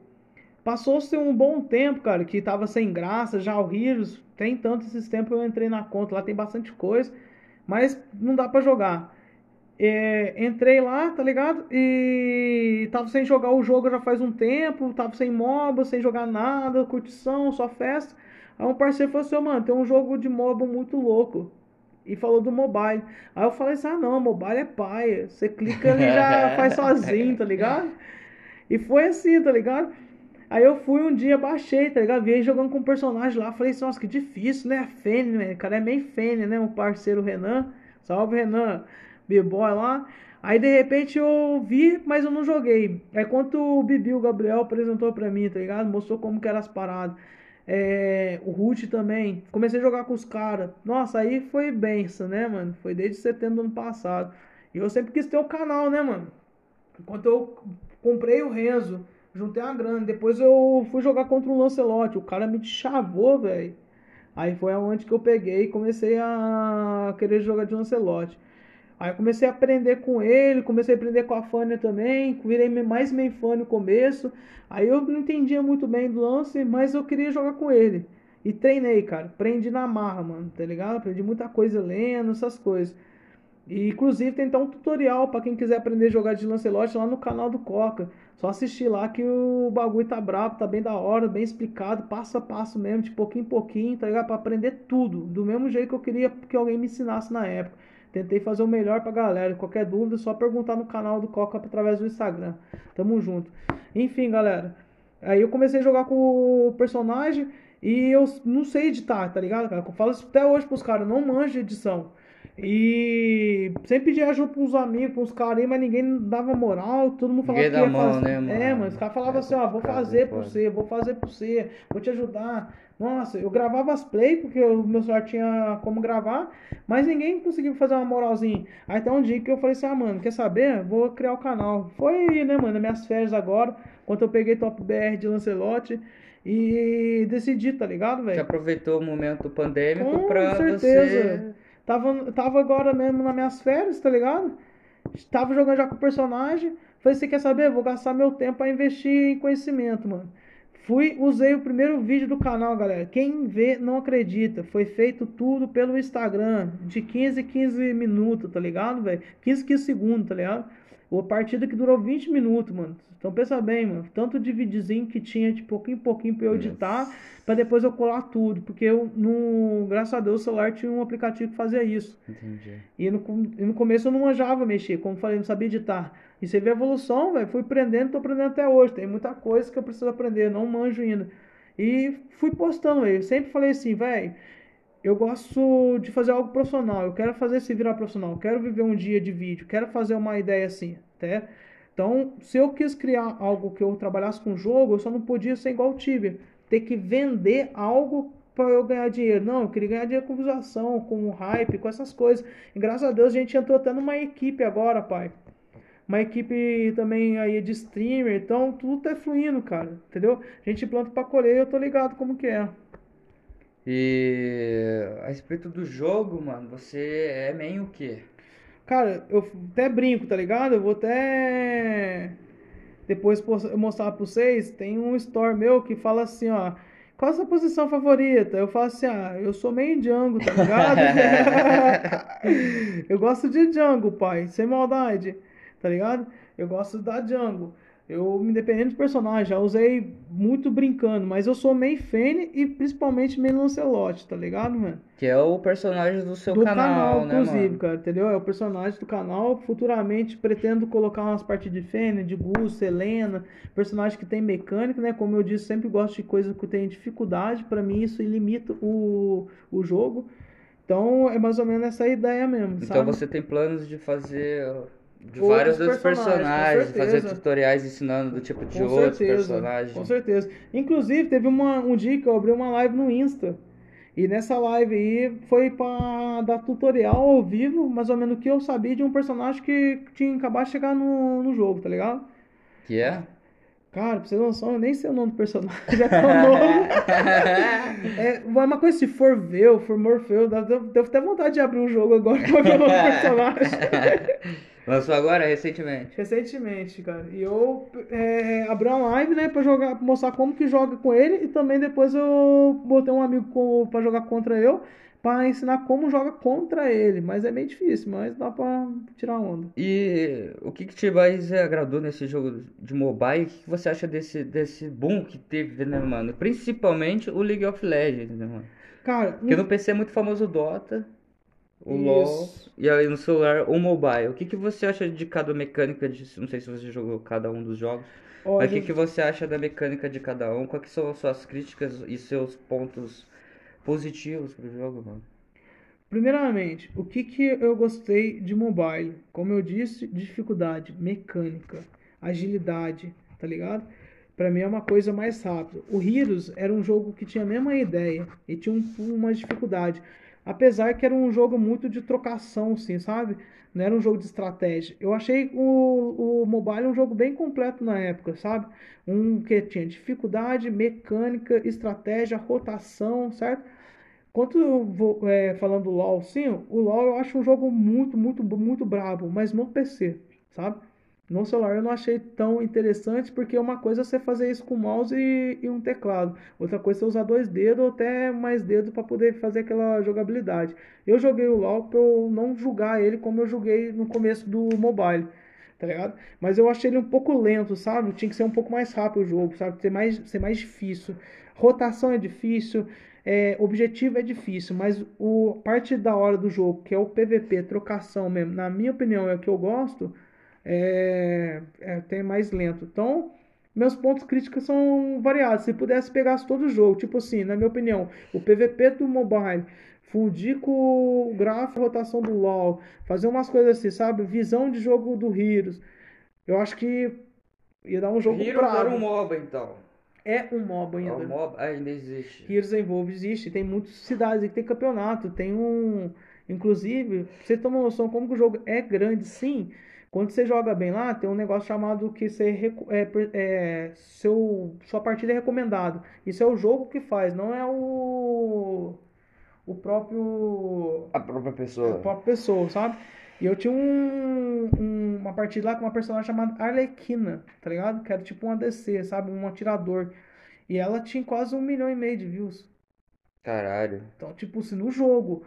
Passou-se um bom tempo, cara, que tava sem graça, já o Heroes, tem tanto esses tempos eu entrei na conta, lá tem bastante coisa, mas não dá pra jogar. É, entrei lá, tá ligado? E tava sem jogar o jogo já faz um tempo, tava sem MOBA, sem jogar nada, curtição, só festa. Aí um parceiro falou assim, "Ô, mano, tem um jogo de MOBA muito louco. E falou do mobile. Aí eu falei assim, ah não, mobile é paia. Você clica ele já faz sozinho, tá ligado? E foi assim, tá ligado? Aí eu fui um dia, baixei, tá ligado? Vi ele jogando com um personagem lá. Falei assim, nossa, que difícil, né? Fene, né? O cara é meio Fene, né? Um parceiro Renan. Salve, Renan. B-boy lá. Aí de repente eu vi, mas eu não joguei. Aí quando o Bibi, o Gabriel, apresentou pra mim, tá ligado? Mostrou como que era as paradas. É, o Ruth também. Comecei a jogar com os caras. Nossa, aí foi benção, né, mano? Foi desde setembro do ano passado. E eu sempre quis ter o canal, né, mano? Enquanto eu comprei o Renzo, juntei a grana. Depois eu fui jogar contra o Lancelot. O cara me chavou, velho. Aí foi aonde que eu peguei e comecei a querer jogar de Lancelot. Aí eu comecei a aprender com ele, comecei a aprender com a Fânia também, virei mais main fã no começo. Aí eu não entendia muito bem do lance, mas eu queria jogar com ele. E treinei, cara. Aprendi na marra, mano, tá ligado? Aprendi muita coisa lendo, essas coisas. E inclusive tem até um tutorial pra quem quiser aprender a jogar de Lancelot lá no canal do Coca. Só assistir lá que o bagulho tá brabo, tá bem da hora, bem explicado, passo a passo mesmo, de pouquinho em pouquinho, tá ligado? Pra aprender tudo, do mesmo jeito que eu queria que alguém me ensinasse na época. Tentei fazer o melhor pra galera. Qualquer dúvida, é só perguntar no canal do Coca através do Instagram. Tamo junto. Enfim, galera. Aí eu comecei a jogar com o personagem e eu não sei editar, tá ligado, cara? Eu falo isso até hoje pros caras, não manjo de edição. E sempre pedi ajuda pros amigos, pros caras aí, mas ninguém dava moral, todo mundo falava Ninguém que ia mão, fazer. né, mano? É, mano, os caras falavam É assim, ó, vou fazer por você, vou fazer por você, vou te ajudar. Nossa, eu gravava as play, porque o meu celular tinha como gravar, mas ninguém conseguiu fazer uma moralzinha. Aí até um dia que eu falei assim, ah, mano, quer saber? Vou criar o canal. Foi né, mano, minhas férias agora, quando eu peguei Top BR de Lancelote e decidi, tá ligado, Você velho? aproveitou o momento pandêmico Com pra certeza. você. Tava, tava agora mesmo nas minhas férias, tá ligado? Tava jogando já com o personagem. Falei, você quer saber? Vou gastar meu tempo pra investir em conhecimento, mano. Fui, usei o primeiro vídeo do canal, galera. Quem vê não acredita. Foi feito tudo pelo Instagram, de 15 em 15 minutos, tá ligado, velho? 15 15 segundos, tá ligado? Uma partida que durou 20 minutos, mano. Então pensa bem, mano. Tanto de videozinho que tinha de pouquinho em pouquinho pra eu editar, pra depois eu colar tudo. Porque eu, no, graças a Deus, o celular tinha um aplicativo que fazia isso. Entendi. E no, e no começo eu não manjava mexer, como falei, não sabia editar. E você vê a evolução, velho. Fui aprendendo, tô aprendendo até hoje. Tem muita coisa que eu preciso aprender, não manjo ainda. E fui postando. Eu sempre falei assim, velho. Eu gosto de fazer algo profissional. Eu quero fazer se virar profissional. Eu quero viver um dia de vídeo. Quero fazer uma ideia assim, até. Então, se eu quis criar algo que eu trabalhasse com jogo, eu só não podia ser igual o Tibia. Ter que vender algo para eu ganhar dinheiro. Não, eu queria ganhar dinheiro com visualização, com hype, com essas coisas. E graças a Deus a gente entrou até numa equipe agora, pai. Uma equipe também aí de streamer, então tudo tá fluindo, cara, entendeu? A gente planta pra colher, eu tô ligado como que é. E a respeito do jogo, mano, você é meio o quê? Cara, eu até brinco, tá ligado? Eu vou até depois mostrar pra vocês. Tem um store meu que fala assim, ó. Qual a sua posição favorita? Eu falo assim, ah, eu sou meio Django, tá ligado? eu gosto de Django, pai, sem maldade, tá ligado? Eu gosto da Django. Eu, independente do personagem, já usei muito brincando, mas eu sou meio Fene e principalmente meio Lancelot, tá ligado, mano? Que é o personagem do seu do canal, canal, né, inclusive, mano? cara, entendeu? É o personagem do canal. Futuramente pretendo colocar umas partidas de Fênia, de Gus, Helena, personagem que tem mecânica, né? Como eu disse, sempre gosto de coisa que tem dificuldade. Pra mim, isso limita o, o jogo. Então, é mais ou menos essa ideia mesmo, Então sabe? você tem planos de fazer de Outros vários outros personagens, personagens, fazer tutoriais ensinando do tipo de Com outros certeza, personagens. com certeza. Inclusive, teve uma, um dia que eu abri uma live no Insta. E nessa live aí foi pra dar tutorial ao vivo, mais ou menos o que eu sabia de um personagem que tinha acabado de chegar no, no jogo, tá ligado? Que é? Cara, pra você ter noção, eu nem sei o nome do personagem, já tá novo. É uma coisa, se for ou for Morfeu, dá- dá- devo ter vontade de abrir um jogo agora pra ver o nome do personagem. Lançou agora, recentemente. Recentemente, cara. E eu é, abri uma live, né, pra jogar, pra mostrar como que joga com ele. E também depois eu botei um amigo com, pra jogar contra eu, pra ensinar como joga contra ele. Mas é meio difícil, mas dá pra tirar onda. E o que que te mais agradou nesse jogo de mobile? O que que você acha desse, desse boom que teve, né, mano? Principalmente o League of Legends, né, mano? Cara, Porque no PC é muito famoso o Dota, o LoL, Isso. e aí no celular o mobile. O que que você acha de cada mecânica de... Não sei se você jogou cada um dos jogos, ó, mas o que que você acha da mecânica de cada um? Quais são as suas críticas e seus pontos positivos pro jogo, mano? Primeiramente, o que, que eu gostei de mobile? Como eu disse, dificuldade, mecânica, agilidade, tá ligado? Pra mim é uma coisa mais rápida. O Heroes era um jogo que tinha a mesma ideia e tinha um, uma dificuldade. Apesar que era um jogo muito de trocação, assim, sabe? Não era um jogo de estratégia. Eu achei o, o mobile um jogo bem completo na época, sabe? Um que tinha dificuldade, mecânica, estratégia, rotação, certo? Quanto eu vou é, falando do LoL, sim, o LoL eu acho um jogo muito, muito, muito brabo, mas no PC, sabe? No celular eu não achei tão interessante, porque uma coisa é você fazer isso com mouse e, e um teclado, outra coisa é você usar dois dedos ou até mais dedos para poder fazer aquela jogabilidade. Eu joguei o LoL pra eu não julgar ele como eu joguei no começo do mobile, tá ligado? Mas eu achei ele um pouco lento, sabe? Tinha que ser um pouco mais rápido o jogo, sabe? Ser mais, ser mais difícil. Rotação é difícil. É, objetivo é difícil, mas o parte da hora do jogo, que é o PVP, trocação mesmo, na minha opinião, é o que eu gosto, é, é até mais lento. Então, meus pontos críticos são variados. Se pudesse pegasse todo o jogo, tipo assim, na minha opinião, o PVP do mobile, fundir com o gráfico e rotação do LoL, fazer umas coisas assim, sabe? Visão de jogo do Heroes. Eu acho que ia dar um jogo Heroes era brabo. um MOBA, então. É um MOBA É ainda. um MOBA ainda existe. Heroes Envolve existe, tem muitas cidades que tem campeonato, tem um. Inclusive, você ter uma noção como que o jogo é grande, sim. Quando você joga bem lá, tem um negócio chamado que você é, é, seu, sua partida é recomendado. Isso é o jogo que faz, não é o o próprio A própria a pessoa. própria pessoa, sabe? E eu tinha um, um- uma partida lá com uma personagem chamada Arlequina, tá ligado? Que era tipo um ADC, sabe? Um atirador. E ela tinha quase um milhão e meio de views. Caralho. Então, tipo assim, no jogo.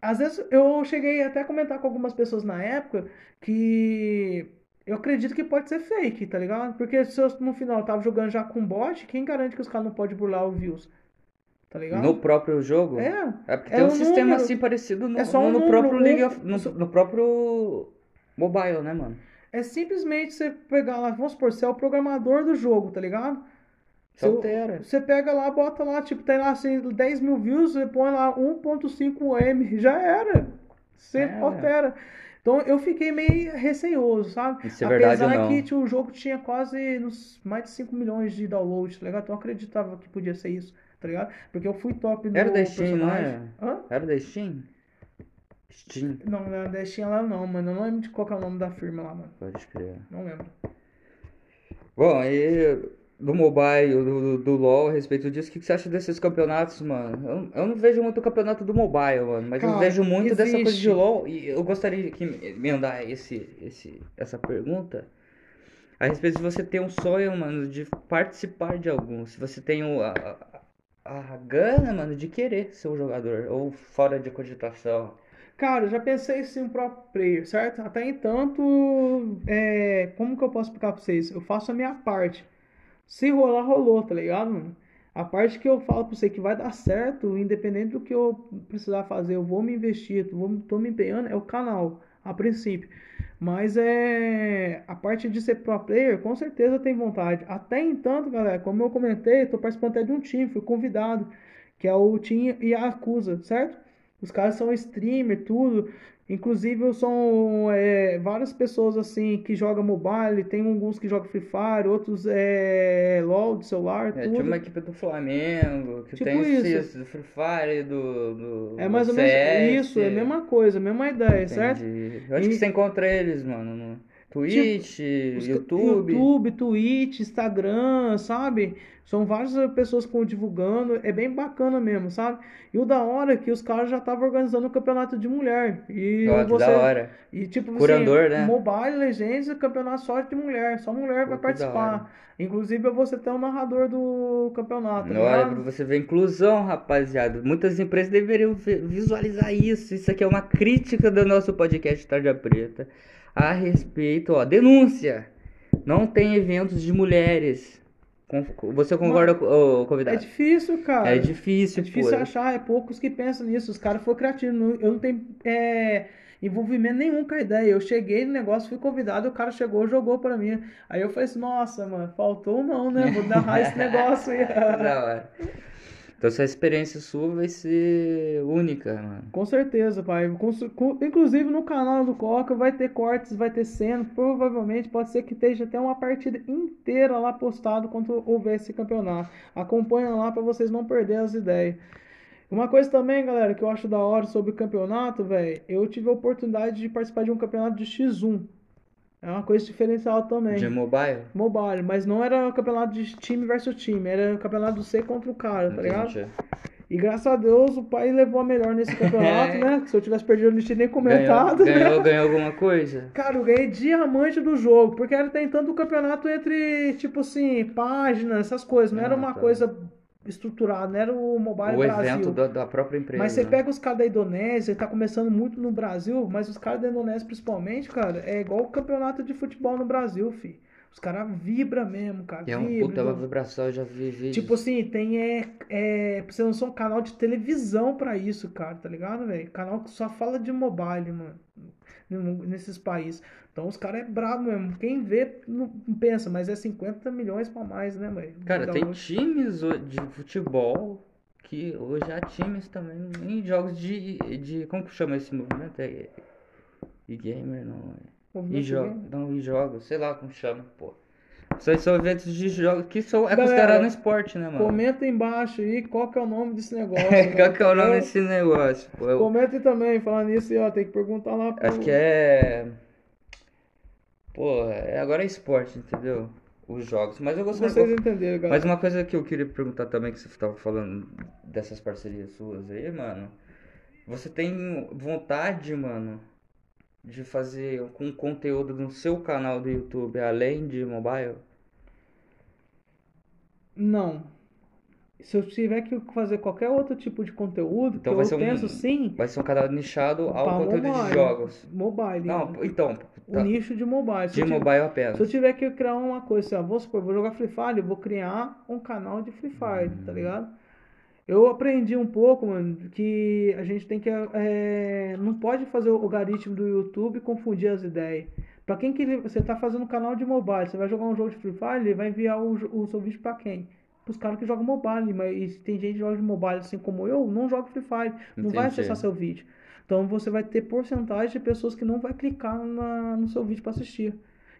Às vezes eu cheguei até a comentar com algumas pessoas na época que Eu acredito que pode ser fake, tá ligado? Porque se eu, no final eu tava jogando já com bot, quem garante que os caras não podem burlar o views? Tá ligado? No próprio jogo? É. É porque É tem um um sistema número. assim parecido no, É só um no próprio League of, no, no próprio mobile, né, mano? É simplesmente você pegar lá, vamos supor, você é o programador do jogo, tá ligado? Você Você- altera. Você pega lá, bota lá, tipo, tem lá assim, 10 mil views, você põe lá 1.5 M, já era. Você É. altera. Então eu fiquei meio receoso, sabe? Isso é verdade Apesar que tipo, o jogo tinha quase nos, mais de 5 milhões de downloads, tá ligado? Então eu acreditava que podia ser isso, tá ligado? Porque eu fui top no Era da Steam, não é? Hã? Era da Steam? Steam, Não, não era da Steam lá não, mano. Eu não lembro de qual que é o nome da firma lá, mano. pode crer. Não lembro. Bom, aí do mobile, do, do, LoL, a respeito disso, o que, que você acha desses campeonatos, mano? Eu, eu não vejo muito o campeonato do mobile, mano, mas eu Cara, vejo muito dessa coisa existe. de LoL e eu gostaria de emendar esse, esse, essa pergunta a respeito de você ter um sonho, mano, de participar de algum. Se você tem o, a, a, a gana, mano, de querer ser um jogador, ou fora de cogitação. Cara, eu já pensei em ser um pro player, certo? Até entanto, é, como que eu posso explicar pra vocês? Eu faço a minha parte. Se rolar, rolou, tá ligado, mano? A parte que eu falo pra você que vai dar certo, independente do que eu precisar fazer, eu vou me investir, vou, tô me empenhando, é o canal, a princípio. Mas é. A parte de ser pro player, com certeza tenho vontade. Até entanto, galera, como eu comentei, tô participando até de um time, fui convidado, que é o Team Yakuza, certo? Os caras são streamer, tudo. Inclusive, são é, várias pessoas assim que jogam mobile, tem alguns que jogam Free Fire, outros é, LOL de celular, É, tudo. tinha uma equipe do Flamengo, que Tipo tem isso. esse do Free Fire, do, do É mais ou do menos CS. isso, é a mesma coisa, a mesma ideia, certo? Entendi. Eu acho que E- você encontra eles, mano, no Twitch, Os- YouTube. YouTube, Twitch, Instagram, sabe? São várias pessoas que divulgando, é bem bacana mesmo, sabe? E o da hora é que os caras já estavam organizando o campeonato de mulher. E que você, da hora. E tipo Curador, assim, né? Mobile Legends é campeonato só de mulher, só mulher Pô, vai participar. Inclusive eu vou ser até o narrador do campeonato, tá Olha, ligado? pra você ver inclusão, rapaziada. Muitas empresas deveriam vi- visualizar isso. Isso aqui é uma crítica do nosso podcast Tarja Preta. A respeito, ó, denúncia. Não tem eventos de mulheres. Você concorda, com ô, É convidado? difícil, cara. É difícil, É difícil pô. achar, é poucos que pensam nisso. Os caras foram criativos. Eu não tenho é, envolvimento nenhum com a ideia. Eu cheguei no negócio, fui convidado, o cara chegou, jogou pra mim. Aí eu falei assim, nossa, mano, faltou não, né? Vou narrar esse negócio aí. Da hora. Então essa experiência sua vai ser única, mano. Com certeza, pai. Inclusive no canal do Coca vai ter cortes, vai ter cena. Provavelmente pode ser que esteja até uma partida inteira lá postado quando houver esse campeonato. Acompanha lá pra vocês não perderem as ideias. Uma coisa também, galera, que eu acho da hora sobre o campeonato, velho, eu tive a oportunidade de participar de um campeonato de X1. É uma coisa diferencial também. De mobile? Mobile, mas não era um campeonato de time versus time, era um campeonato do C contra o cara, tá ligado? E graças a Deus o pai levou a melhor nesse campeonato, né? Que se eu tivesse perdido, eu não tinha nem comentado, Ganhou, né? ganhou, ganhou alguma coisa? Cara, eu ganhei diamante do jogo, porque era tentando o campeonato entre, tipo assim, páginas, essas coisas. Não era Ah, uma tá. coisa estruturada, não era o Mobile O Brasil. evento da, da própria empresa. Mas você né? pega os caras da Indonésia, tá começando muito no Brasil, mas os caras da Indonésia principalmente, cara, é igual o campeonato de futebol no Brasil, fi. Os caras vibram mesmo, cara. É vibra, puta então- vibração, eu já vi vídeos. Tipo assim, tem é, é, você não ser um canal de televisão pra isso, cara, tá ligado, velho? Canal que só fala de mobile, mano, nesses países. Então os caras é brabo mesmo. Quem vê não pensa, mas é 50 milhões pra mais, né, velho? Cara, tem um- times de futebol que hoje há times também em jogos de, de como que chama esse movimento? É e-gamer, não é? E-jogo, game. não, e-jogos, sei lá como chama, pô. São, são eventos de jogos que são, é Galera, considerado um esporte, né, mano? Comenta embaixo aí qual que é o nome desse negócio. Qual que é o nome desse negócio? Pô, eu Comenta também, falando nisso ó, tem que perguntar lá pro... acho que é. Pô, é, agora é esporte, entendeu? Os jogos. Mas eu gostaria. vocês entenderem, galera. Mas uma coisa que eu queria perguntar também, que você tava falando dessas parcerias suas aí, mano. Você tem vontade, mano, de fazer com conteúdo no seu canal do YouTube, além de mobile? Não. se eu tiver que fazer qualquer outro tipo de conteúdo, Então que vai eu ser um- penso sim, Vai ser um canal nichado ao pra conteúdo mobile. de jogos. Mobile. Não, né? então, o tá, nicho de mobile. Se de tiver- mobile apenas. Se eu tiver que criar uma coisa assim, vou supor, vou jogar Free Fire, eu vou criar um canal de Free Fire, Hum. tá ligado? Eu aprendi um pouco, mano, que a gente tem que. é, não pode fazer o algoritmo do YouTube confundir as ideias. Pra quem que ele- você tá fazendo um canal de mobile, você vai jogar um jogo de Free Fire, ele vai enviar o, o seu vídeo pra quem? Pros caras que jogam mobile, mas e tem gente que joga de mobile assim como eu, não joga Free Fire, não vai acessar seu vídeo. Então você vai ter porcentagem de pessoas que não vai clicar na- no seu vídeo pra assistir.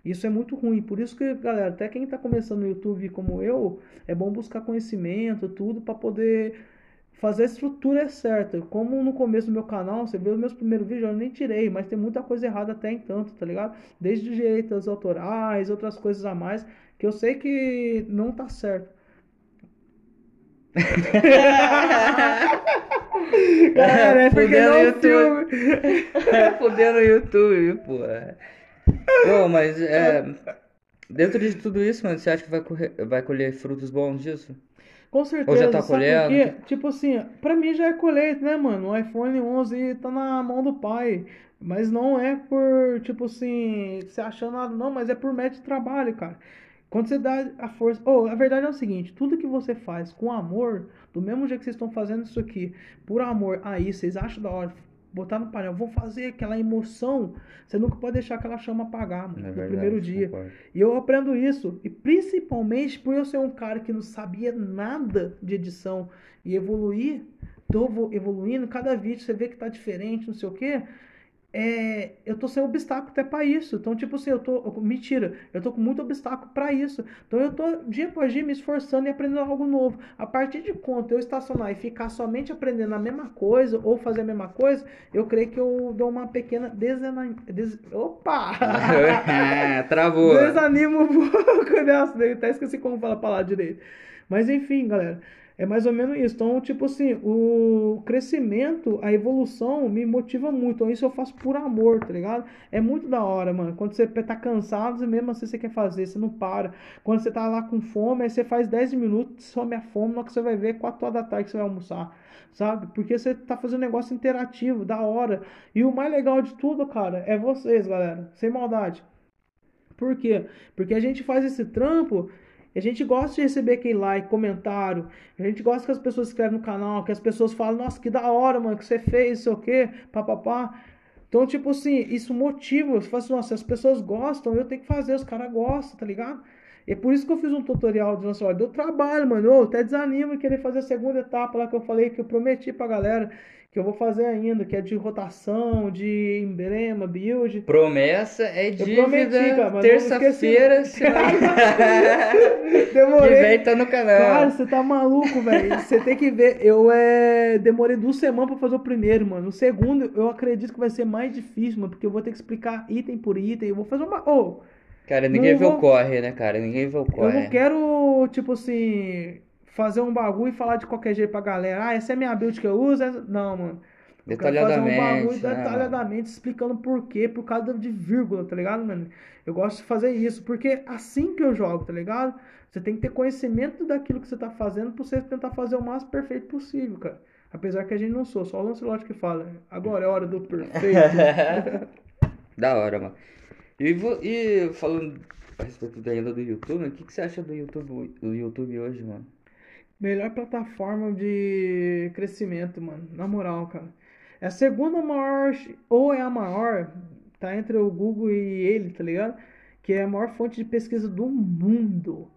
Isso é muito ruim. Por isso que, galera, até quem tá começando no YouTube como eu, é bom buscar conhecimento, tudo, pra poder fazer a estrutura certa. Como no começo do meu canal, você vê os meus primeiros vídeos, eu nem tirei, mas tem muita coisa errada até entanto, tá ligado? Desde direitos autorais, outras coisas a mais, que eu sei que não tá certo. Cara, é porque não é YouTube. filme. Fudendo o YouTube, pô. Pô, mas é. Dentro de tudo isso, mano, você acha que vai, correr, vai colher frutos bons disso? Com certeza, tá sabe por colhendo? Tipo assim, pra mim já é colheita, né, mano? O iPhone 11 tá na mão do pai. Mas não é por, tipo assim, se achando nada, não, mas é por método de trabalho, cara. Quando você dá a força. Oh, a verdade é o seguinte: tudo que você faz com amor, do mesmo jeito que vocês estão fazendo isso aqui, por amor aí, vocês acham da hora, botar no painel, vou fazer aquela emoção, você nunca pode deixar aquela chama apagar, mano, É no verdade, primeiro dia. concordo. E eu aprendo isso, e principalmente por eu ser um cara que não sabia nada de edição e evoluir, tô vo- evoluindo, cada vídeo você vê que tá diferente, não sei o quê. É, eu tô sem obstáculo até pra isso. Então, tipo assim, eu tô. Mentira, eu tô com muito obstáculo pra isso. Então, eu tô dia após dia me esforçando e aprendendo algo novo. A partir de quando eu estacionar e ficar somente aprendendo a mesma coisa ou fazer a mesma coisa, eu creio que eu dou uma pequena desena... des... Opa! Travou. Desanima um pouco daí até esqueci como falar a palavra direito. Mas enfim, galera, é mais ou menos isso. Então, tipo assim, o crescimento, a evolução me motiva muito. Então, isso eu faço por amor, tá ligado? É muito da hora, mano. Quando você tá cansado, mesmo assim você quer fazer, você não para. Quando você tá lá com fome, aí você faz 10 minutos, some a fome, na que você vai ver, 4 horas da tarde que você vai almoçar. Sabe? Porque você tá fazendo um negócio interativo, da hora. E o mais legal de tudo, cara, é vocês, galera. Sem maldade. Por quê? Porque a gente faz esse trampo, a gente gosta de receber aquele like, comentário, a gente gosta que as pessoas escrevem no canal, que as pessoas falam, nossa, que da hora, mano, que você fez, sei o quê, papapá. Então, tipo assim, isso motiva, você fala assim, nossa, as pessoas gostam, eu tenho que fazer, os caras gostam, tá ligado? E é por isso que eu fiz um tutorial de lançamento. Deu trabalho, mano. Eu até desanimo em querer fazer a segunda etapa lá que eu falei, que eu prometi pra galera, que eu vou fazer ainda, que é de rotação, de emblema, build. Promessa é dívida. Terça-feira. Demorei. Tiver, tá no canal. Cara, você tá maluco, velho. Você tem que ver. Eu é, demorei duas semanas pra fazer o primeiro, mano. O segundo, eu acredito que vai ser mais difícil, mano, porque eu vou ter que explicar item por item. Eu vou fazer uma. Ô, Cara, ninguém Não vê o vou- corre, né, cara? Ninguém vê o eu corre. não quero, tipo assim, fazer um bagulho e falar de qualquer jeito pra galera. Ah, essa é minha build que eu uso. essa- Não, mano. Eu quero fazer um bagulho Detalhadamente. né? detalhadamente, explicando por quê, por causa de vírgula, tá ligado, mano? Eu gosto de fazer isso, porque assim que eu jogo, tá ligado? Você tem que ter conhecimento daquilo que você tá fazendo pra você tentar fazer o mais perfeito possível, cara. Apesar que a gente não sou, só o Lancelot que fala. Agora é hora do perfeito. Da hora, mano. E, e falando a respeito da ainda do YouTube, o que, que você acha do YouTube, do YouTube hoje, mano? Melhor plataforma de crescimento, mano. Na moral, cara. É a segunda maior, ou é a maior, tá entre o Google e ele, tá ligado? Que é a maior fonte de pesquisa do mundo.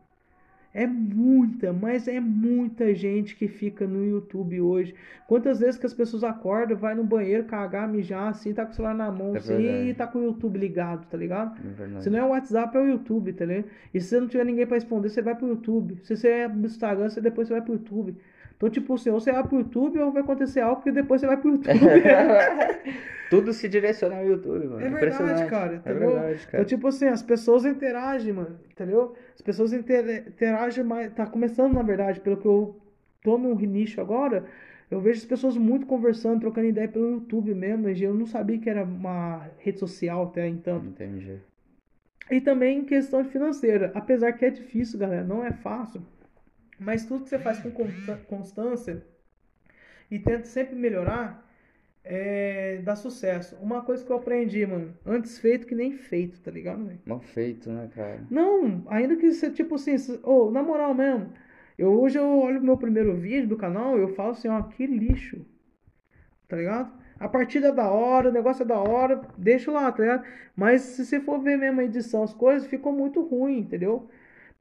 É muita, mas é muita gente que fica no YouTube hoje. Quantas vezes que as pessoas acordam, vai no banheiro cagar, mijar, assim, tá com o celular na mão, É assim, verdade. e tá com o YouTube ligado, tá ligado? Verdade. Se não é o WhatsApp, é o YouTube, tá ligado? E se você não tiver ninguém pra responder, você vai pro YouTube. Se você é do Instagram, você depois você vai pro YouTube. Então, tipo assim, ou você vai pro YouTube ou vai acontecer algo que depois você vai pro YouTube. Tudo se direciona ao YouTube, mano. É verdade, cara, É verdade, cara. Então, tipo assim, as pessoas interagem, mano, entendeu? As pessoas inter- interagem mais. Tá começando, na verdade, pelo que eu tô no nicho agora. Eu vejo as pessoas muito conversando, trocando ideia pelo YouTube mesmo. e Eu não sabia que era uma rede social até então. Mas tudo que você faz com constância e tenta sempre melhorar, é, dá sucesso. Uma coisa que eu aprendi, mano, antes feito que nem feito, tá ligado, velho? Mal feito, né, cara? Não, ainda que você, tipo assim, cê- ô, na moral mesmo, eu hoje eu olho o meu primeiro vídeo do canal, eu falo assim, ó, que lixo, tá ligado? A partida é da hora, o negócio é da hora, deixa lá, tá ligado? Mas se você for ver mesmo a edição, as coisas, ficou muito ruim, entendeu?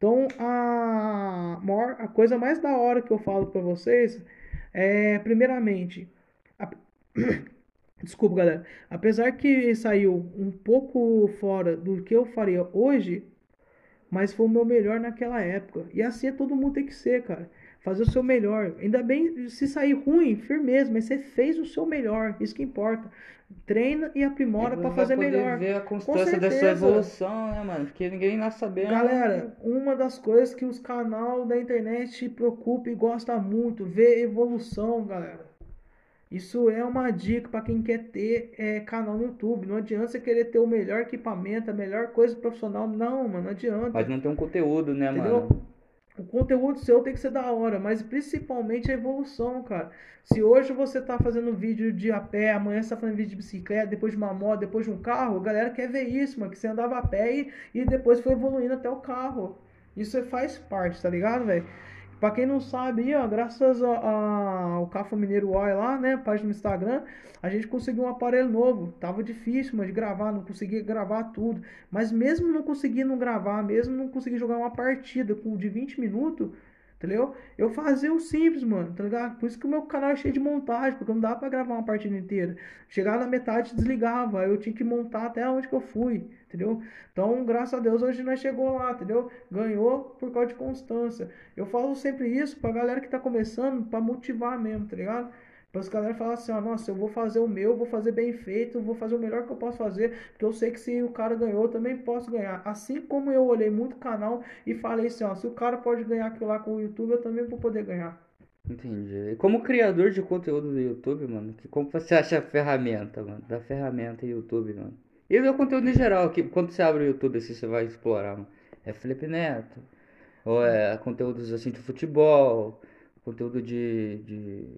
Então, a, maior, a coisa mais da hora que eu falo pra vocês é, primeiramente, a- desculpa, galera, apesar que saiu um pouco fora do que eu faria hoje, mas foi o meu melhor naquela época. E assim é todo mundo tem que ser, cara. Fazer o seu melhor. Ainda bem se sair ruim, firmeza, mas você fez o seu melhor. Isso que importa. Treina e aprimora vai fazer poder melhor. ver a constância da sua evolução, né, mano? Porque ninguém nasce sabendo. Galera, uma das coisas que os canal da internet preocupa e gosta muito, ver evolução, galera. Isso é uma dica para quem quer ter é, canal no YouTube. Não adianta você querer ter o melhor equipamento, a melhor coisa profissional. Não, mano, não adianta. Mas não tem um conteúdo, né, Entendeu? mano? O conteúdo seu tem que ser da hora, mas principalmente a evolução, cara. Se hoje você tá fazendo vídeo de a pé, amanhã você tá fazendo vídeo de bicicleta, depois de uma moto, depois de um carro, a galera quer ver isso, mano. Que você andava a pé e, e depois foi evoluindo até o carro. Isso faz parte, tá ligado, velho? Pra quem não sabe, ó, graças a- a- ao Cafa Mineiro Oil lá, né, página no Instagram, a gente conseguiu um aparelho novo. Tava difícil, mano, de gravar, não conseguia gravar tudo. Mas mesmo não conseguindo gravar, mesmo não conseguir jogar uma partida com de 20 minutos, entendeu? Eu fazia o simples, mano, tá ligado? Por isso que o meu canal é cheio de montagem, porque não dá pra gravar uma partida inteira. Chegava na metade, desligava, aí eu tinha que montar até onde que eu fui, entendeu? Então, graças a Deus, hoje nós chegou lá, entendeu? Ganhou por causa de constância. Eu falo sempre isso pra galera que tá começando, pra motivar mesmo, tá ligado? Pra os galera falar assim, ó, nossa, eu vou fazer o meu, vou fazer bem feito, vou fazer o melhor que eu posso fazer, porque eu sei que se o cara ganhou, eu também posso ganhar. Assim como eu olhei muito canal e falei assim, ó, se o cara pode ganhar aquilo lá com o YouTube, eu também vou poder ganhar. Entendi. E como criador de conteúdo do YouTube, mano, que, como você acha a ferramenta, mano? Da ferramenta YouTube, mano. E do conteúdo em geral, que quando você abre o YouTube, assim, você vai explorar, mano. É Felipe Neto, ou é conteúdos assim de futebol, conteúdo de, de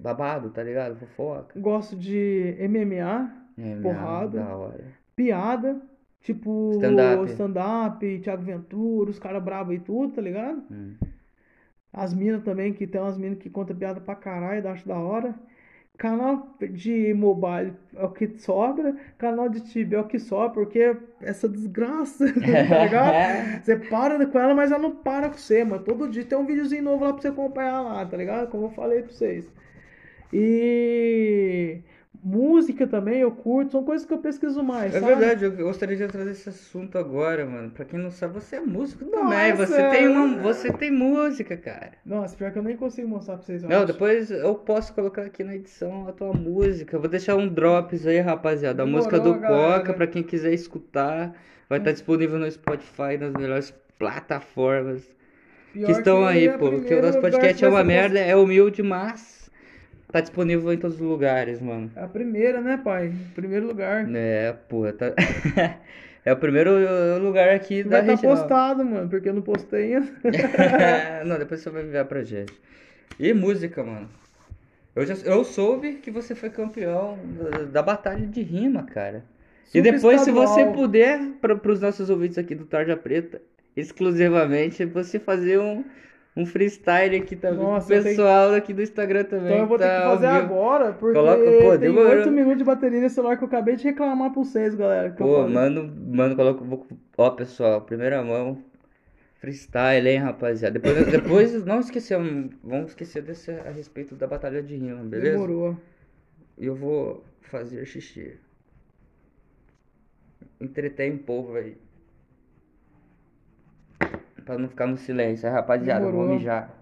babado, tá ligado? Fofoca. Gosto de MMA, É, Porrada. Da hora. piada, tipo Stand-up. stand-up, Thiago Ventura, os caras bravos e tudo, tá ligado? Hum. As minas também, que tem umas minas que contam piada pra caralho, acho da hora. Canal de mobile é o que sobra, canal de Tibia é o que sobra, porque essa desgraça, tá ligado? Você para com ela, mas ela não para com você, mano. Todo dia tem um videozinho novo lá pra você acompanhar lá, tá ligado? Como eu falei pra vocês. E música também eu curto, são coisas que eu pesquiso mais, É sabe? verdade, eu gostaria de trazer esse assunto agora, mano. Pra quem não sabe, você é músico Nossa, também. Você é. tem uma, você tem música, cara. Nossa, pior que eu nem consigo mostrar pra vocês. eu Não, acho. depois eu posso colocar aqui na edição a tua música. Eu vou deixar um drops aí, rapaziada. A música do galera. Coca, pra quem quiser escutar. Vai estar disponível no Spotify, nas melhores plataformas Pior que estão aí, é a pô. Que o nosso podcast que é uma merda, é humilde, mas tá disponível em todos os lugares, mano. É a primeira, né, pai? Primeiro lugar. É, porra, tá... É o primeiro lugar aqui da Vai estar região. postado, mano, porque eu não postei ainda. Não, depois você vai enviar pra gente. E música, mano. Eu, já, eu soube que você foi campeão da, da batalha de rima, cara. E depois, se você puder, para os nossos ouvintes aqui do Tarja Preta, exclusivamente, você fazer um, um freestyle aqui também. Nossa, eu tenho- pessoal aqui do Instagram também. Então eu vou ter tá que ao fazer agora, porque Coloca- pô, tem demorou. 8 minutos de bateria nesse celular que eu acabei de reclamar pra vocês, galera. que Pô, mano, mano, coloca. vou- Ó, pessoal, primeira mão. Freestyle, hein, rapaziada. Depois, depois não esquecemos, vamos esquecer desse a respeito da batalha de rima, beleza? Demorou. Eu vou fazer xixi. Entretém o povo aí. Pra não ficar no silêncio, aí, rapaziada, eu vou Demorou. mijar.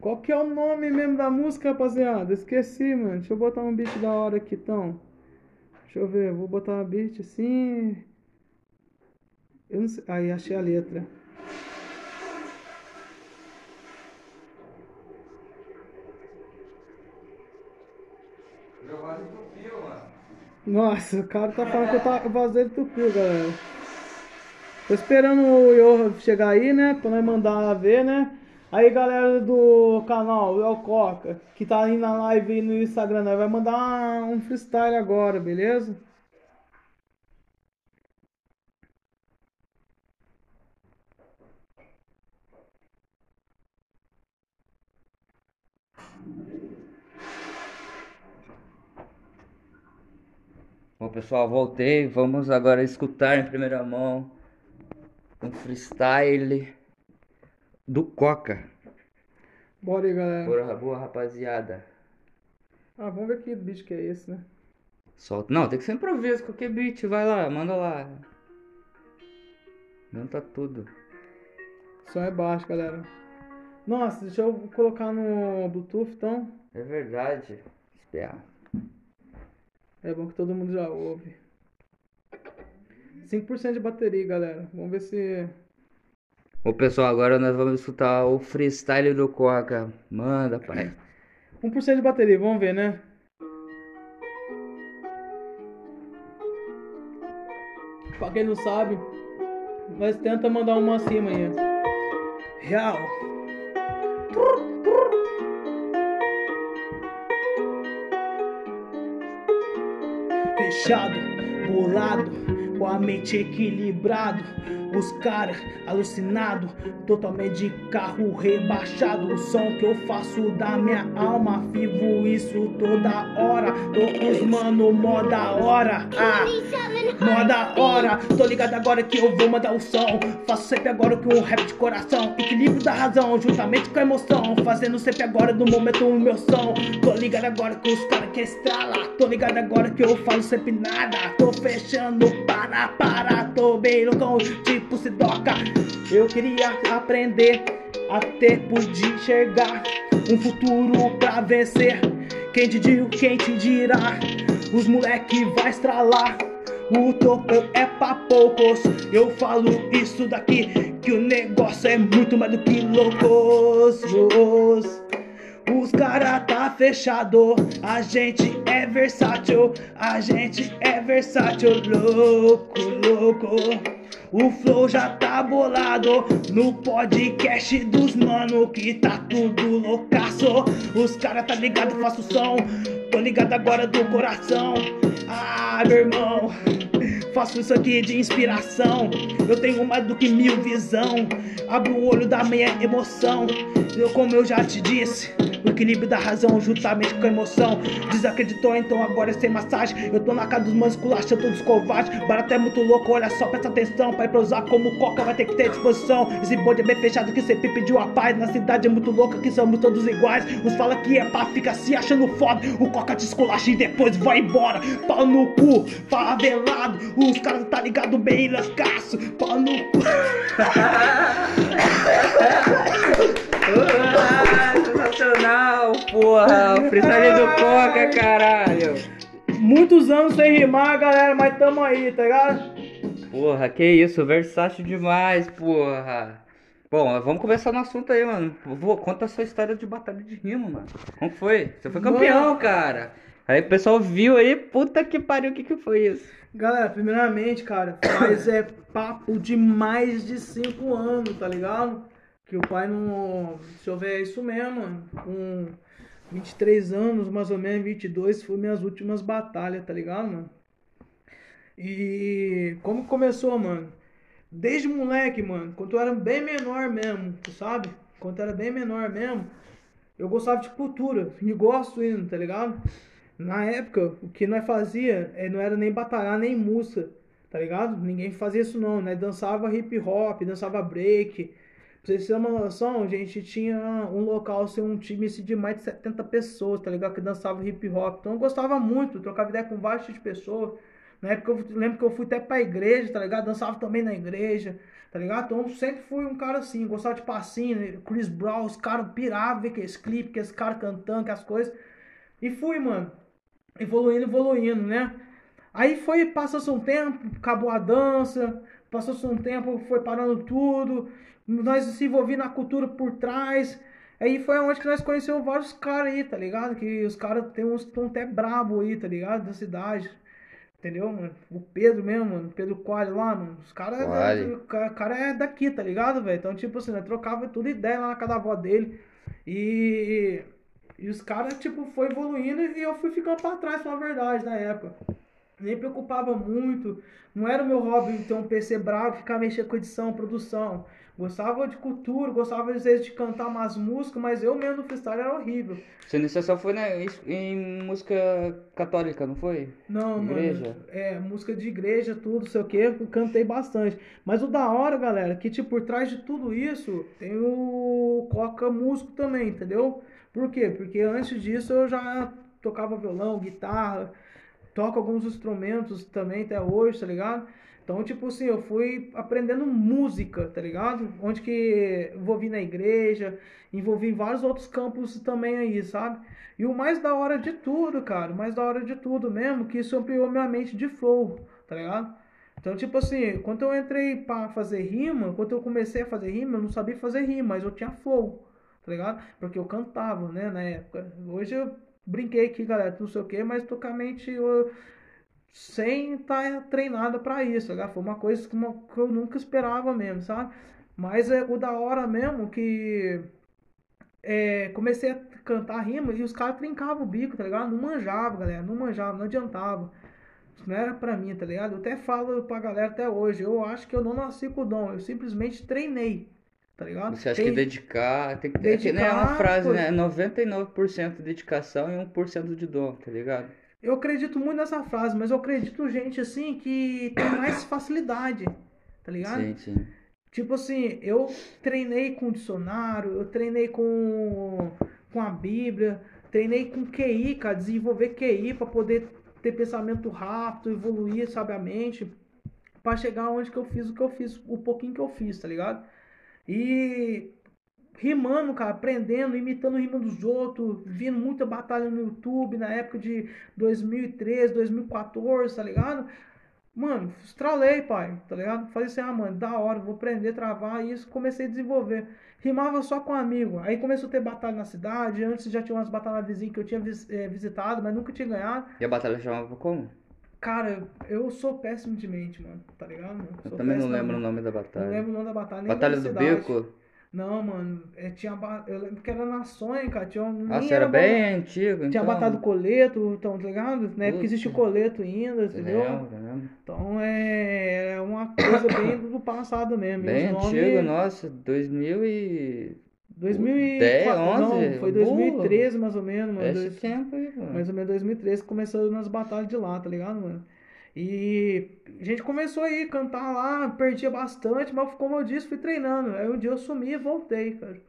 Qual que é o nome mesmo da música, rapaziada? Esqueci, mano. Deixa eu botar um beat da hora aqui, então. Deixa eu ver, vou botar um beat assim. Eu não sei. Aí, achei a letra. Nossa, o cara tá falando que eu tá vazio tupiu, galera. Tô esperando o Johan chegar aí, né? Pra nós mandar ver, né? Aí, galera do canal, o Coca, que tá aí na live aí no Instagram, nós vai mandar um freestyle agora, beleza? Bom, pessoal, voltei. Vamos agora escutar em primeira mão um freestyle do Coca. Bora aí, galera. Boa, boa rapaziada. Ah, vamos ver que bicho que é esse, né? Solta. Não, tem que ser improviso, qualquer beat. Vai lá, manda lá. Canta tudo. Som é baixo, galera. Nossa, deixa eu colocar no Bluetooth, então. É verdade. Espera. É bom que todo mundo já ouve. 5% de bateria, galera. Vamos ver se. Ô pessoal, agora nós vamos escutar o freestyle do Coca. Manda, pai. 1% de bateria, vamos ver, né? Pra quem não sabe, nós tenta mandar uma acima aí. Real. Fechado, bolado, com a mente equilibrado. Os caras alucinado, totalmente de carro rebaixado. O som que eu faço da minha alma, vivo isso toda hora. Tô com os mano mó da hora. Ah, mó da hora. Tô ligado agora que eu vou mandar o som. Faço sempre agora com um rap de coração. Equilíbrio da razão, juntamente com a emoção. Fazendo sempre agora no momento o meu som. Tô ligado agora com os caras que estrala. Tô ligado agora que eu falo sempre nada. Tô fechando para, para. Tô bem loucão, tipo Sidoca. Eu queria aprender a tempo de enxergar um futuro pra vencer. Quem te diz, quem te dirá? Os moleque vai estralar. O topo é pra poucos. Eu falo isso daqui, que o negócio é muito mais do que loucos. Os cara tá fechado, a gente é versátil, a gente é versátil, louco, louco. O flow já tá bolado no podcast dos mano que tá tudo loucaço. Os cara tá ligado, faço som, tô ligado agora do coração. Ah, meu irmão. Faço isso aqui de inspiração. Eu tenho mais do que mil visão. Abro o olho da minha emoção. Eu, como eu já te disse, o equilíbrio da razão juntamente com a emoção. Desacreditou, então agora é sem massagem. Eu tô na casa dos manos culachando todos covardes. Barato é muito louco, olha só, presta atenção. Pra ir pra usar como coca vai ter que ter disposição. Esse bonde é bem fechado que sempre pediu a paz. Na cidade é muito louca que somos todos iguais. Uns fala que é pá, fica se achando foda. O coca te esculacha e depois vai embora. Pau no cu, favelado. Os caras tá ligado bem lascaço. Pau no cu. Sensacional, porra. O freestyle do Coca, caralho. Muitos anos sem rimar, galera, mas tamo aí, tá ligado? Porra, que isso, versátil demais, porra. Bom, vamos começar no assunto aí, mano. Vou, conta a sua história de batalha de rima, mano. Como foi? Você foi campeão, cara. Aí o pessoal viu aí, puta que pariu, o que que foi isso? Galera, primeiramente, cara, faz é papo de mais de 5 anos, tá ligado? Que o pai não. Deixa eu ver, é isso mesmo, mano. Com 23 anos, mais ou menos, 22, foi minhas últimas batalhas, tá ligado, mano? E como começou, mano? Desde moleque, mano, quando eu era bem menor mesmo, tu sabe? Quando eu era bem menor mesmo, eu gostava de cultura, e gosto ainda, tá ligado? Na época, o que nós fazia é, não era nem batalhar, nem música, tá ligado? Ninguém fazia isso não, nós dançava hip hop, dançava break. Pra vocês terem uma noção, a gente tinha um local, assim, um time assim, de mais de 70 pessoas, tá ligado? Que dançava hip hop. Então eu gostava muito, trocava ideia com de pessoas. Na época eu lembro que eu fui até pra igreja, tá ligado? Dançava também na igreja, tá ligado? Então sempre fui um cara assim, gostava de passinho, né? Chris Brown, os caras piravam ver aqueles clipes, aqueles caras cantando, aquelas coisas. E fui, mano, evoluindo, evoluindo, né? Aí foi, passou-se um tempo, acabou a dança, passou-se um tempo, foi parando tudo, nós se envolvimos na cultura por trás. Aí foi onde que nós conhecemos vários caras aí, tá ligado? Que os caras tem uns estão até brabo aí, tá ligado? Da cidade. Entendeu, mano? O Pedro mesmo, mano. Pedro Coalho lá, mano. Os caras. Coalho. O ca- cara é daqui, tá ligado, velho? Então, tipo assim, nós trocava tudo ideia lá na casa da avó dele. E. E os caras, tipo, foi evoluindo e eu fui ficando pra trás, pra verdade, na época. Nem preocupava muito. Não era o meu hobby ter um PC bravo, ficar mexendo com edição, produção. Gostava de cultura, gostava às vezes de cantar umas músicas, mas eu mesmo no freestyle era horrível. Sua iniciação foi na, em música católica, não foi? Não, Igreja? mano. É, música de igreja, tudo, sei o que, eu cantei bastante. Mas o da hora, galera, que tipo, por trás de tudo isso, tem o Coca músico também, entendeu? Por quê? Porque antes disso eu já tocava violão, guitarra, toco alguns instrumentos também até hoje, tá ligado? Então, tipo assim, eu fui aprendendo música, tá ligado? Onde que envolvi na igreja, envolvi em vários outros campos também aí, sabe? E o mais da hora de tudo, cara, o mais da hora de tudo mesmo, que isso ampliou minha mente de flow, tá ligado? Então, tipo assim, quando eu entrei pra fazer rima, quando eu comecei a fazer rima, eu não sabia fazer rima, mas eu tinha flow, tá ligado? Porque eu cantava, né, na época. Hoje eu brinquei aqui, galera, não sei o que, mas tô com a mente eu, sem estar treinada pra isso, tá? Foi uma coisa que, uma- que eu nunca esperava mesmo, sabe? Mas é o da hora mesmo que é, comecei a cantar rima e os caras trincavam o bico, tá ligado? Não manjava, galera, não manjava, não adiantava. Isso não era pra mim, tá ligado? Eu até falo pra galera até hoje, eu acho que eu não nasci com o dom, eu simplesmente treinei, tá ligado? Você acha Tem- que dedicar. Tem que. Dedicar, né, é uma frase, pô. né? 99% dedicação e 1% de dom, tá ligado? Eu acredito muito nessa frase, mas eu acredito gente assim que tem mais facilidade, tá ligado? Sim, sim. Tipo assim, eu treinei com dicionário, eu treinei com, com a Bíblia, treinei com QI, cara, desenvolver QI para poder ter pensamento rápido, evoluir sabiamente, para chegar onde que eu fiz o que eu fiz, o pouquinho que eu fiz, tá ligado? E rimando, cara, aprendendo, imitando o rima dos outros, vindo muita batalha no YouTube na época de 2013, 2014, tá ligado? Mano, estralei, pai, tá ligado? Falei assim, ah, mano, da hora, vou aprender a travar e isso comecei a desenvolver. Rimava só com amigo. Aí começou a ter batalha na cidade. Antes já tinha umas batalhas vizinhas que eu tinha eh, visitado, mas nunca tinha ganhado. E a batalha chamava como? Cara, eu sou péssimo de mente, mano. Tá ligado? Mano? Eu Sou também não lembro o nome da Não batalha. lembro o nome da batalha. nem Batalha do. Beco? Não, mano. é, tinha ba- Eu lembro que era na Sonha, cara. Tinha, Nossa, era ba- bem antigo, Tinha então. batalha do coleto, então, tá ligado? Na época existe o coleto ainda, entendeu? Lembro. Então é é uma coisa bem do passado mesmo. Bem antigo, nomes- nossa, 2000 e... 2004, 10, não, 11, foi burro. 2013 mais ou menos. Esse Dois- tempo aí, mano. mais ou menos 2013 começou nas batalhas de lá, tá ligado, mano? E a gente começou aí a cantar lá, perdia bastante, mas como eu disse, fui treinando. Aí um dia eu sumi e voltei, cara.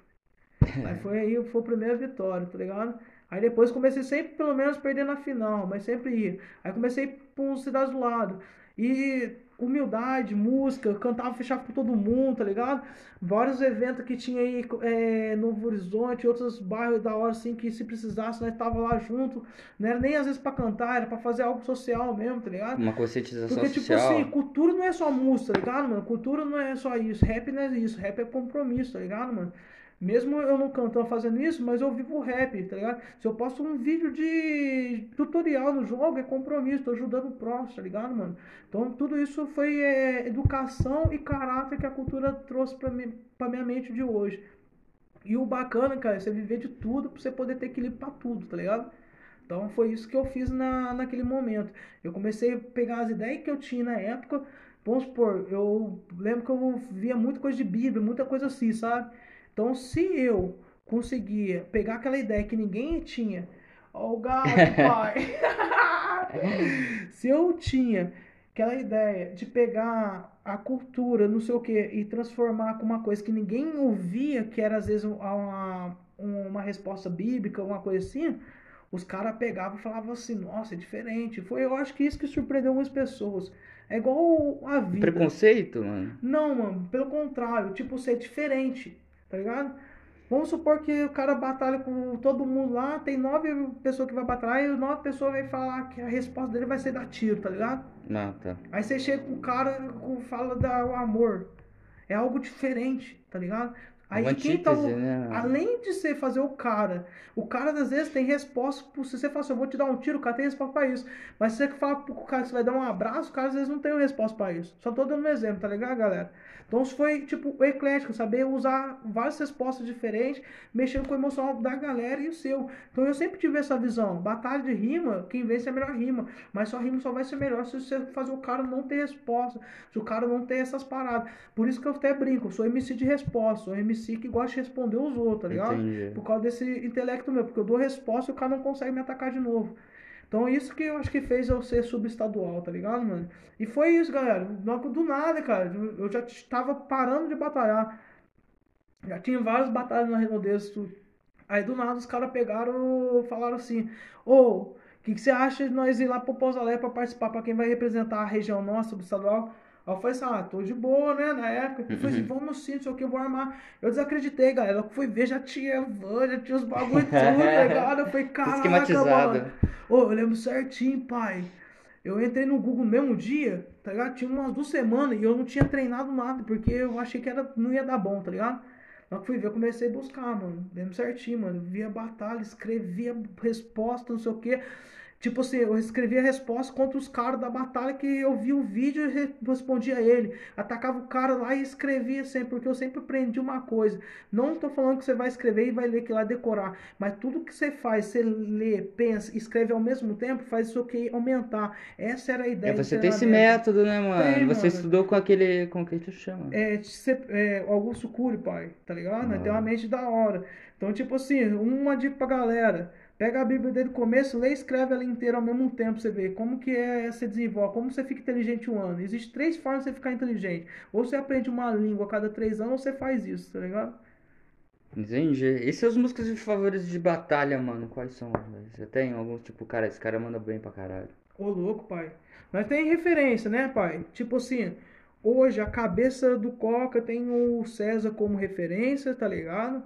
Aí foi aí, foi a primeira vitória, tá ligado? Aí depois comecei sempre, pelo menos, perder na final, mas sempre ia. Aí comecei com cidades do lado. E humildade, música, cantava, fechava com todo mundo, tá ligado? Vários eventos que tinha aí, é, Novo Horizonte, outros bairros da hora, assim, que se precisasse, nós tava lá junto. Não era nem às vezes pra cantar, era pra fazer algo social mesmo, tá ligado? Uma conscientização Porque, tipo social. assim, cultura não é só música, tá ligado, mano? Cultura não é só isso. Rap não é isso. Rap é compromisso, tá ligado, mano? Mesmo eu não cantando fazendo isso, mas eu vivo rap, tá ligado? Se eu posto um vídeo de tutorial no jogo, é compromisso, tô ajudando o próximo, tá ligado, mano? Então tudo isso foi é, educação e caráter que a cultura trouxe pra, mim, pra minha mente de hoje. E o bacana, cara, é você viver de tudo pra você poder ter equilíbrio pra tudo, tá ligado? Então foi isso que eu fiz na, naquele momento. Eu comecei a pegar as ideias que eu tinha na época. Vamos supor, eu lembro que eu via muita coisa de Bíblia, muita coisa assim, sabe? Então se eu conseguia pegar aquela ideia que ninguém tinha, ó o gato, pai. se eu tinha aquela ideia de pegar a cultura, não sei o que, e transformar com uma coisa que ninguém ouvia, que era às vezes uma, uma resposta bíblica, uma coisa assim, os caras pegavam e falavam assim, nossa, é diferente. Foi, eu acho que isso que surpreendeu algumas pessoas. É igual a vida. Preconceito, mano? Não, mano, pelo contrário, tipo, ser diferente, tá ligado? Vamos supor que o cara batalha com todo mundo lá, tem nove pessoas que vai batalhar e nove pessoas vai falar que a resposta dele vai ser dar tiro, tá ligado? Não, tá. Aí você chega com o cara com fala da o amor. É algo diferente, tá ligado? Aí Uma quem tá. né? Além de você fazer o cara, o cara às vezes tem resposta. Se você fala assim, eu vou te dar um tiro, o cara tem resposta pra isso. Mas se você fala pro cara que você vai dar um abraço, o cara às vezes não tem resposta pra isso. Só tô dando um exemplo, tá ligado, galera? Então isso foi tipo o eclético, saber usar várias respostas diferentes, mexendo com o emocional da galera e o seu. Então eu sempre tive essa visão. Batalha de rima, quem vence é a melhor rima. Mas sua rima só vai ser melhor se você fazer o cara não ter resposta, se o cara não ter essas paradas. Por isso que eu até brinco, eu sou MC de resposta, sou MC que gosta de responder os outros, tá ligado? Entendi. Por causa desse intelecto meu, porque eu dou resposta e o cara não consegue me atacar de novo. Então isso que eu acho que fez eu ser subestadual, tá ligado, mano? E foi isso, galera. Do nada, cara. Eu já tava parando de batalhar. Já tinha várias batalhas na redondeza. Aí do nada os caras pegaram falaram assim, ô, o que, que você acha de nós ir lá pro Pouso Alegre pra participar, pra quem vai representar a região nossa, subestadual? Aí eu falei assim, ah, tô de boa, né, na época. Eu falei assim, vamos sim, não sei o que, eu vou armar. Eu desacreditei, galera. Eu fui ver, já tinha van, já tinha os bagulho tudo, tá ligado? Eu falei, caraca, mano. Ô, eu lembro certinho, pai. Eu entrei no Google no mesmo dia, tá ligado? Tinha umas duas semanas e eu não tinha treinado nada, porque eu achei que era, não ia dar bom, tá ligado? Que fui ver, eu comecei a buscar, mano. Lembro certinho, mano. Via batalha, escrevia resposta, não sei o quê. Tipo assim, eu escrevia resposta contra os caras da batalha que eu vi o vídeo e re- respondia a ele. Atacava o cara lá e escrevia sempre, porque eu sempre aprendi uma coisa. Não tô falando que você vai escrever e vai ler aquilo lá decorar, mas tudo que você faz, você lê, pensa, escreve ao mesmo tempo, faz isso aqui aumentar. Essa era a ideia É, você tem esse método, né, mano? Tem, você mano. estudou com aquele. Com o que tu chama? É, é, Augusto Cury, pai, tá ligado? Ah. Tem uma mente da hora. Então, tipo assim, uma dica pra galera. Pega a Bíblia desde o começo, lê e escreve ela inteira ao mesmo tempo, você ver como que é, você desenvolve, como você fica inteligente um ano. Existem três formas de você ficar inteligente. Ou você aprende uma língua a cada três anos, ou você faz isso, tá ligado? Entendi. E seus músicos favoritos de batalha, mano? Quais são? Você tem algum tipo, cara, esse cara manda bem pra caralho. Ô, louco, pai. Mas tem referência, né, pai? Tipo assim, hoje a cabeça do Coca tem o César como referência, tá ligado?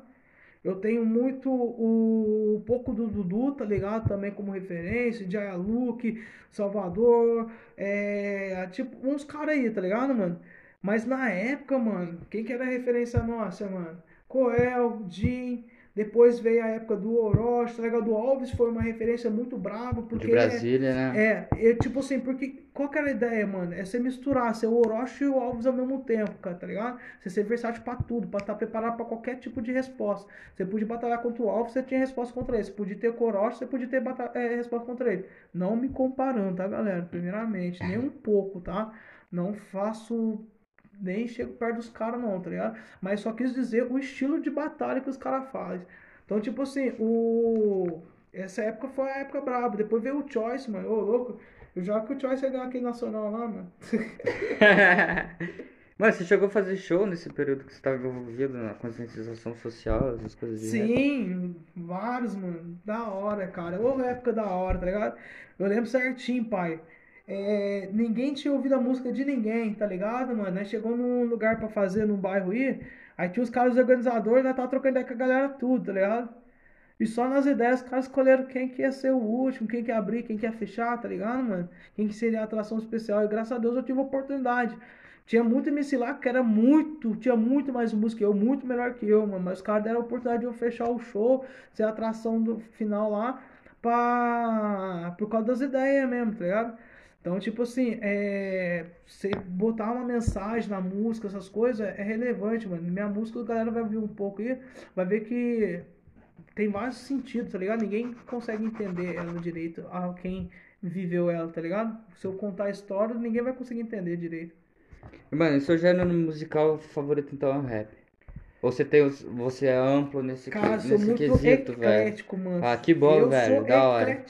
Eu tenho muito o um pouco do Dudu, tá ligado? Também como referência, Jaya Luke, Salvador, é, tipo, uns caras aí, tá ligado, mano? Mas na época, mano, quem que era a referência nossa, mano? Coel, Jim, depois veio a época do Orochi, tá ligado? Do Alves foi uma referência muito brava, porque De Brasília, né? é, é tipo assim, porque qual que era a ideia, mano? É você misturar, ser o Orochi e o Alves ao mesmo tempo, cara, tá ligado? Você ser versátil pra tudo, pra estar preparado pra qualquer tipo de resposta. Você podia batalhar contra o Alves, você tinha resposta contra ele. Você podia ter com o Orochi, você podia ter bata- é, resposta contra ele. Não me comparando, tá, galera? Primeiramente, nem um pouco, tá? Não faço. Nem chego perto dos caras, não, tá ligado? Mas só quis dizer o estilo de batalha que os caras fazem. Então, tipo assim, o. Essa época foi a época braba. Depois veio o Choice, mano. Ô, louco. Eu jogo que o Choice ia ganhar aquele nacional lá, mano. Mas você chegou a fazer show nesse período que você estava envolvido na conscientização social, essas coisas de rap? Sim, vários, mano. Da hora, cara. Ô, época da hora, tá ligado? Eu lembro certinho, pai. É, ninguém tinha ouvido a música de ninguém, tá ligado, mano? Nós chegou num lugar pra fazer num bairro aí, aí tinha os caras organizadores, nós tava trocando ideia com a galera tudo, tá ligado? E só nas ideias os caras escolheram quem que ia ser o último, quem que ia abrir, quem que ia fechar, tá ligado, mano? Quem que seria a atração especial. E graças a Deus eu tive a oportunidade. Tinha muito MC lá que era muito, tinha muito mais música que eu, muito melhor que eu, mano. Mas os caras deram a oportunidade de eu fechar o show, ser a atração do final lá, pra... por causa das ideias mesmo, tá ligado? Então, tipo assim, é... você botar uma mensagem na música, essas coisas, é relevante, mano. Minha música, a galera vai ouvir um pouco aí, vai ver que tem vários sentidos, tá ligado? Ninguém consegue entender ela direito, a quem viveu ela, tá ligado? Se eu contar a história, ninguém vai conseguir entender direito. Mano, seu gênero musical favorito então é o rap? Você tem os- você é amplo nesse, que- Cara, sou nesse muito quesito, velho? eclético, mano. Ah, que bom, eu velho, sou da hora.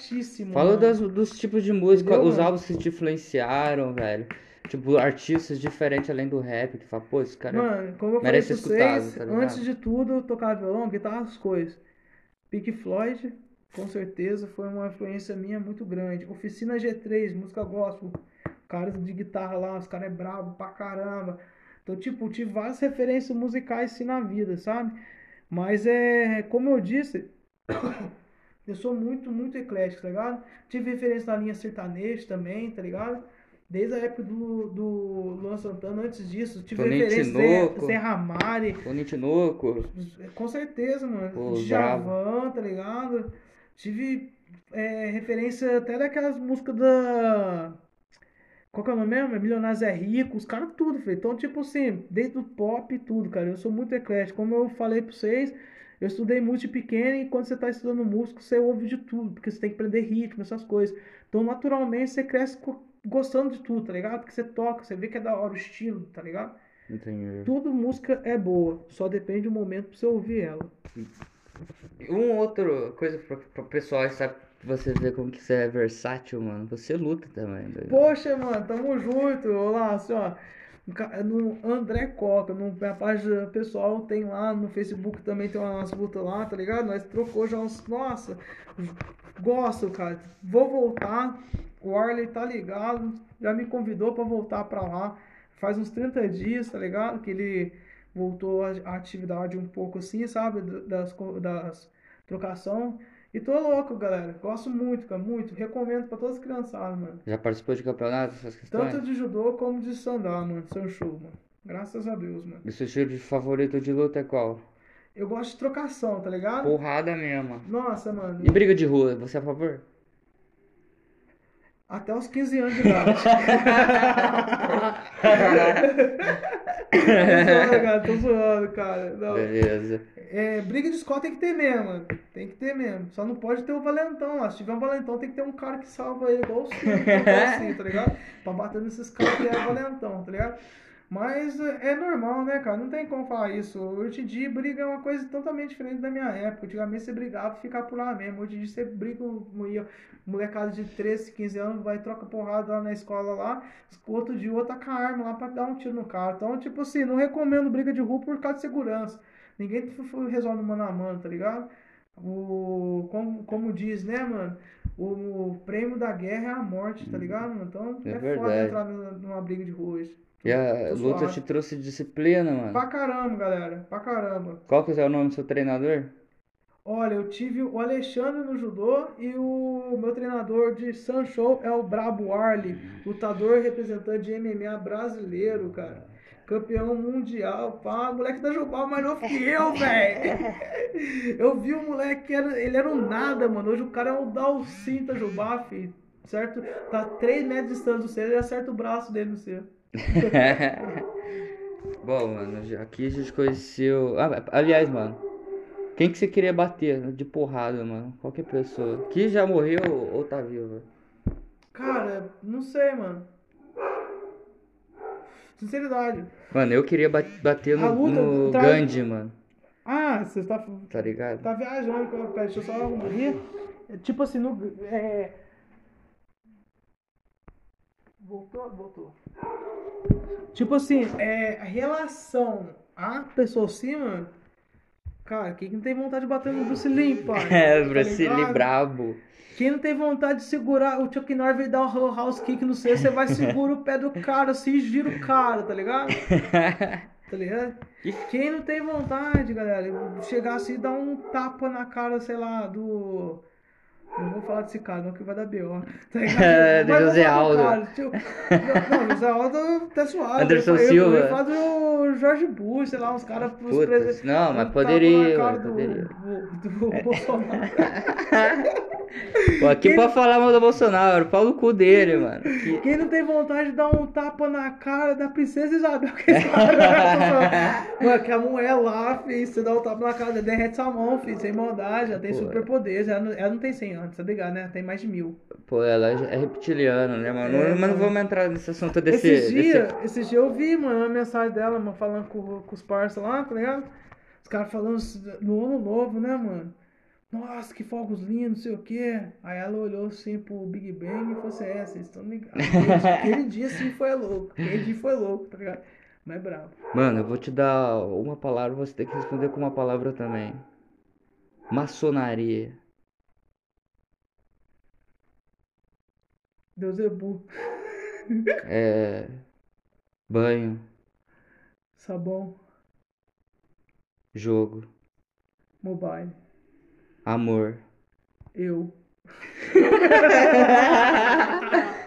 Fala mano. das- dos tipos de música, Entendeu, os mano? álbuns que te influenciaram, velho. Tipo, artistas diferentes além do rap, que fala, pô, esse cara. Mano, como eu falei merece vocês, tá antes de tudo, eu tocava violão, guitarra, as coisas. Pink Floyd, com certeza, foi uma influência minha muito grande. Oficina G3, música gospel. Caras de guitarra lá, os caras é brabo pra caramba. Então, tipo, tive várias referências musicais assim na vida, sabe? Mas é, como eu disse, eu sou muito, muito eclético, tá ligado? Tive referência na linha sertaneja também, tá ligado? Desde a época do, do Luan Santana, antes disso, tive Toninho referência. Zé, Ramari, Tony Tinoco. com certeza, mano. Pô, Djavan, tá ligado? Tive é, referência até daquelas músicas da. Qual que é o nome mesmo? É Milionários é Rico, os caras tudo, feio. Então, tipo assim, desde o pop e tudo, cara. Eu sou muito eclético. Como eu falei pra vocês, eu estudei muito de pequeno e quando você tá estudando música, você ouve de tudo, porque você tem que aprender ritmo, essas coisas. Então, naturalmente, você cresce gostando de tudo, tá ligado? Porque você toca, você vê que é da hora o estilo, tá ligado? Entendi. Tudo música é boa, só depende do momento pra você ouvir ela. Um outro coisa pro, pro pessoal, sabe? Você vê como que você é versátil, mano. Você luta também, doido. Poxa, mano, tamo junto. Olá, assim, ó. no André Coca, no, minha página pessoal tem lá, no Facebook também tem umas lutas lá, tá ligado? Nós trocou já uns. Nossa, gosto, cara. Vou voltar. O Arley tá ligado, já me convidou pra voltar pra lá. Faz uns 30 dias, tá ligado? Que ele voltou à atividade um pouco assim, sabe? Das, das trocação. E tô louco, galera. Gosto muito, cara, muito. Recomendo pra todas as criançadas, mano. Já participou de campeonato, essas questões? Tanto de judô como de sandá, mano. Seu show, mano. Graças a Deus, mano. E seu estilo de favorito de luta é qual? Eu gosto de trocação, tá ligado? Porrada mesmo. Nossa, mano. E briga de rua, você é a favor? Até os 15 anos de idade. tô zoando, cara. Tô zoando, cara. Não. Beleza. É, briga de escola tem que ter mesmo, mano. Tem que ter mesmo. Só não pode ter o valentão lá. Se tiver um valentão, tem que ter um cara que salva ele, igual o Ciro, assim, tá ligado? Pra bater nesses caras que é valentão, tá ligado? Mas é é normal, né, cara? Não tem como falar isso. Hoje em dia, briga é uma coisa totalmente diferente da minha época. Antigamente você brigava e ficava por lá mesmo. Hoje em dia você briga molecada de 13, 15 anos, vai troca porrada lá na escola lá, outro de outro tá com a arma lá pra dar um tiro no cara. Então, tipo assim, não recomendo briga de rua por causa de segurança. Ninguém resolve mano a mano, tá ligado? O, como, como diz, né, mano? O, prêmio da guerra é a morte, tá ligado, mano? Então É é, foda entrar numa briga de rua hoje. E a luta suave. te trouxe disciplina, mano? Pra caramba, galera. Pra caramba. Qual que é o nome do seu treinador? Olha, eu tive o Alexandre no judô e o meu treinador de Sancho é o Brabo Arley, lutador e representante de MMA brasileiro, cara. Campeão mundial, pá, moleque da Jubal mais novo que eu, velho. Eu vi o moleque, que era, ele era um nada, mano. Hoje o cara é o Dalcin da Jubá, filho. Certo? Tá 3 metros de distância do seu, ele acerta o braço dele no seu. Bom, mano, aqui a gente conheceu. Ah, aliás, mano, quem que você queria bater de porrada, mano? Qualquer pessoa. Que já morreu ou tá vivo? Cara, não sei, mano. Sinceridade. Mano, eu queria ba- bater no, luta no tá- Gandhi, mano. Ah, você tá. Tá ligado? Tá viajando, pera, deixa eu só rir. É, Tipo assim, no. É... Voltou? Voltou. Tipo assim, é, a relação à pessoa acima. Cara, quem não tem vontade de bater no Bruce Lee, pai? É, Tá Bruce Lee ligado? brabo. Quem não tem vontade de segurar o Chuck Norris veio dar o house kick no seu, você vai segura o pé do cara assim e gira o cara, tá ligado? Tá ligado? Quem não tem vontade, galera, chegar assim e dar um tapa na cara, sei lá, do. Não vou falar desse cara, não, que vai dar B.O. Tá? É, do José do Aldo. cara, tipo, Não, José Aldo tá suave. Anderson Eu- Silva. Eu falo do Jorge Bush, sei lá, uns caras pros presidentes. não, mas tapa poderia, cara do, poderia. do, do Bolsonaro. Pô, aqui Quem- pra falar mal do Bolsonaro, pau no cu dele, mano. Que- Quem não tem vontade de dar um tapa na cara da princesa Isabel? Que esse cara- Mano, que a mulher lá, filho, você dá um tapa na cara, derrete sua mão, filho, sem maldade, ela tem superpoderes, ela, não- ela não tem 100 anos, tá ligado, né? Ela tem mais de mil. Pô, ela é reptiliana, né, mano? É, mas não vamos entrar nesse assunto desse. Esses desse- dias, esses dias eu vi, mano, uma mensagem dela, mano, falando com, com os parceiros lá, tá ligado? Os caras falando no ano novo, né, mano? Nossa, que fogos lindos, não sei o quê. Aí ela olhou assim pro Big Bang e falou assim: É, vocês estão ligados. Aquele, aquele dia sim foi louco. Aquele dia foi louco, tá ligado? Mas bravo. Mano, eu vou te dar uma palavra, você tem que responder com uma palavra também. Maçonaria. Deus é burro. É. Banho. Sabão, Jogo. mobile, Amor. eu.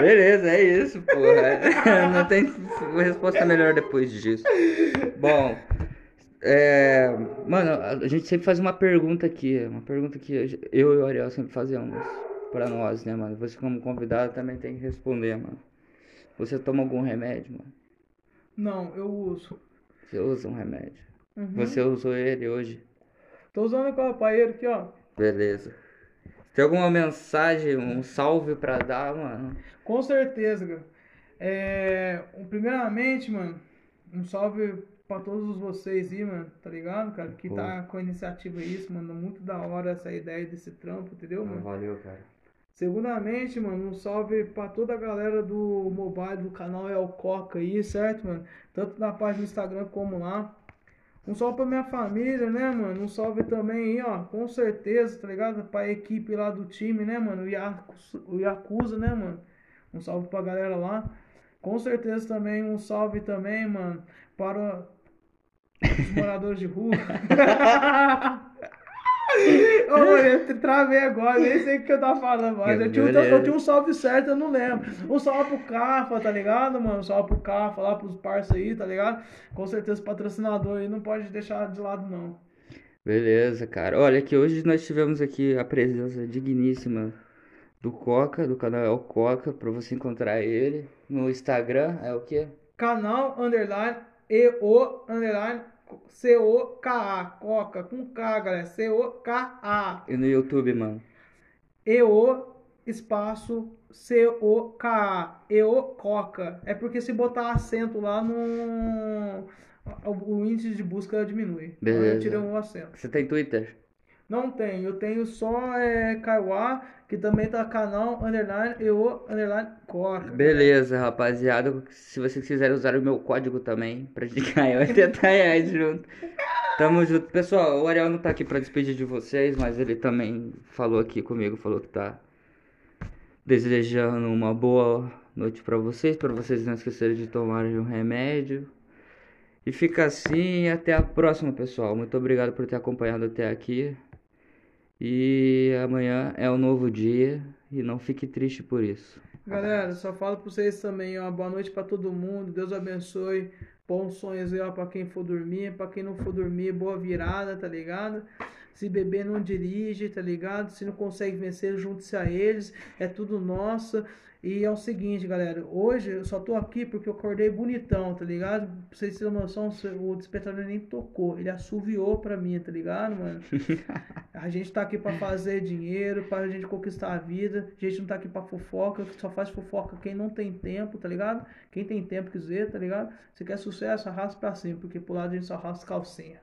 Beleza, é isso, porra. Não tem resposta melhor depois disso. Bom, é, mano, a gente sempre faz uma pergunta aqui, uma pergunta que eu e o Ariel sempre fazemos pra nós, né, mano? Você como convidado também tem que responder, mano. Você toma algum remédio, mano? Não, eu uso. Você usa um remédio? Uhum. Você usou ele hoje? Tô usando com o paeiro aqui, ó. Beleza. Tem alguma mensagem, um salve pra dar, mano? Com certeza, cara. É, primeiramente, mano, um salve pra todos vocês aí, mano, tá ligado, cara? Que tá com a iniciativa isso, mano. Muito da hora essa ideia desse trampo, entendeu, mano? Valeu, cara. Segundamente, mano, um salve pra toda a galera do mobile, do canal El Coca aí, certo, mano? Tanto na página do Instagram como lá. Um salve pra minha família, né, mano? Um salve também aí, ó, com certeza, tá ligado? Pra equipe lá do time, né, mano? O Yakuza, né, mano? Um salve pra galera lá. Com certeza também um salve também, mano, para os moradores de rua. Mano, eu travei agora, nem sei o que eu tava falando, mas eu tinha, um, eu tinha um salve certo, eu não lembro. Um salve pro Cafa, tá ligado, mano? Um salve pro Cafa lá, pros parceiros aí, tá ligado? Com certeza patrocinador aí não pode deixar de lado, não. Beleza, cara. Olha que hoje nós tivemos aqui a presença digníssima do Coca, do canal É o Coca, pra você encontrar ele no Instagram, é o quê? Canal, underline, EO, underline, C-O-K-A, Coca, com K, galera, C-O-K-A. E no YouTube, mano? E-O, espaço, C-O-K-A, E-O, Coca. É porque se botar acento lá no... O índice de busca diminui. Beleza. Então eu tirei um acento. Você tem Twitter? Não tenho, eu tenho só é, Kaiwa, que também tá canal, underline, eu, underline, Coca. Beleza, rapaziada. Se vocês quiserem usar o meu código também, pra gente ganhar 80 reais junto. Tamo junto. Pessoal, o Ariel não tá aqui pra despedir de vocês, mas ele também falou aqui comigo, falou que tá desejando uma boa noite pra vocês, pra vocês não esquecerem de tomar um remédio. E fica assim, até a próxima, pessoal. Muito obrigado por ter acompanhado até aqui. E amanhã é um novo dia e não fique triste por isso. Galera, só falo pra vocês também, ó, boa noite para todo mundo, Deus abençoe, bons sonhos aí, ó, pra quem for dormir, pra quem não for dormir, boa virada, tá ligado? Se beber, não dirige, tá ligado? Se não consegue vencer, junte-se a eles, é tudo nosso. E é o seguinte, galera, hoje eu só tô aqui porque eu acordei bonitão, tá ligado? Pra vocês terem noção, o despertador nem tocou, ele assoviou pra mim, tá ligado, mano? A gente tá aqui pra fazer dinheiro, pra gente conquistar a vida, a gente não tá aqui pra fofoca, só faz fofoca quem não tem tempo, tá ligado? Quem tem tempo quiser, tá ligado? Se quer sucesso, arrasta pra cima, porque pro lado a gente só arrasta calcinha.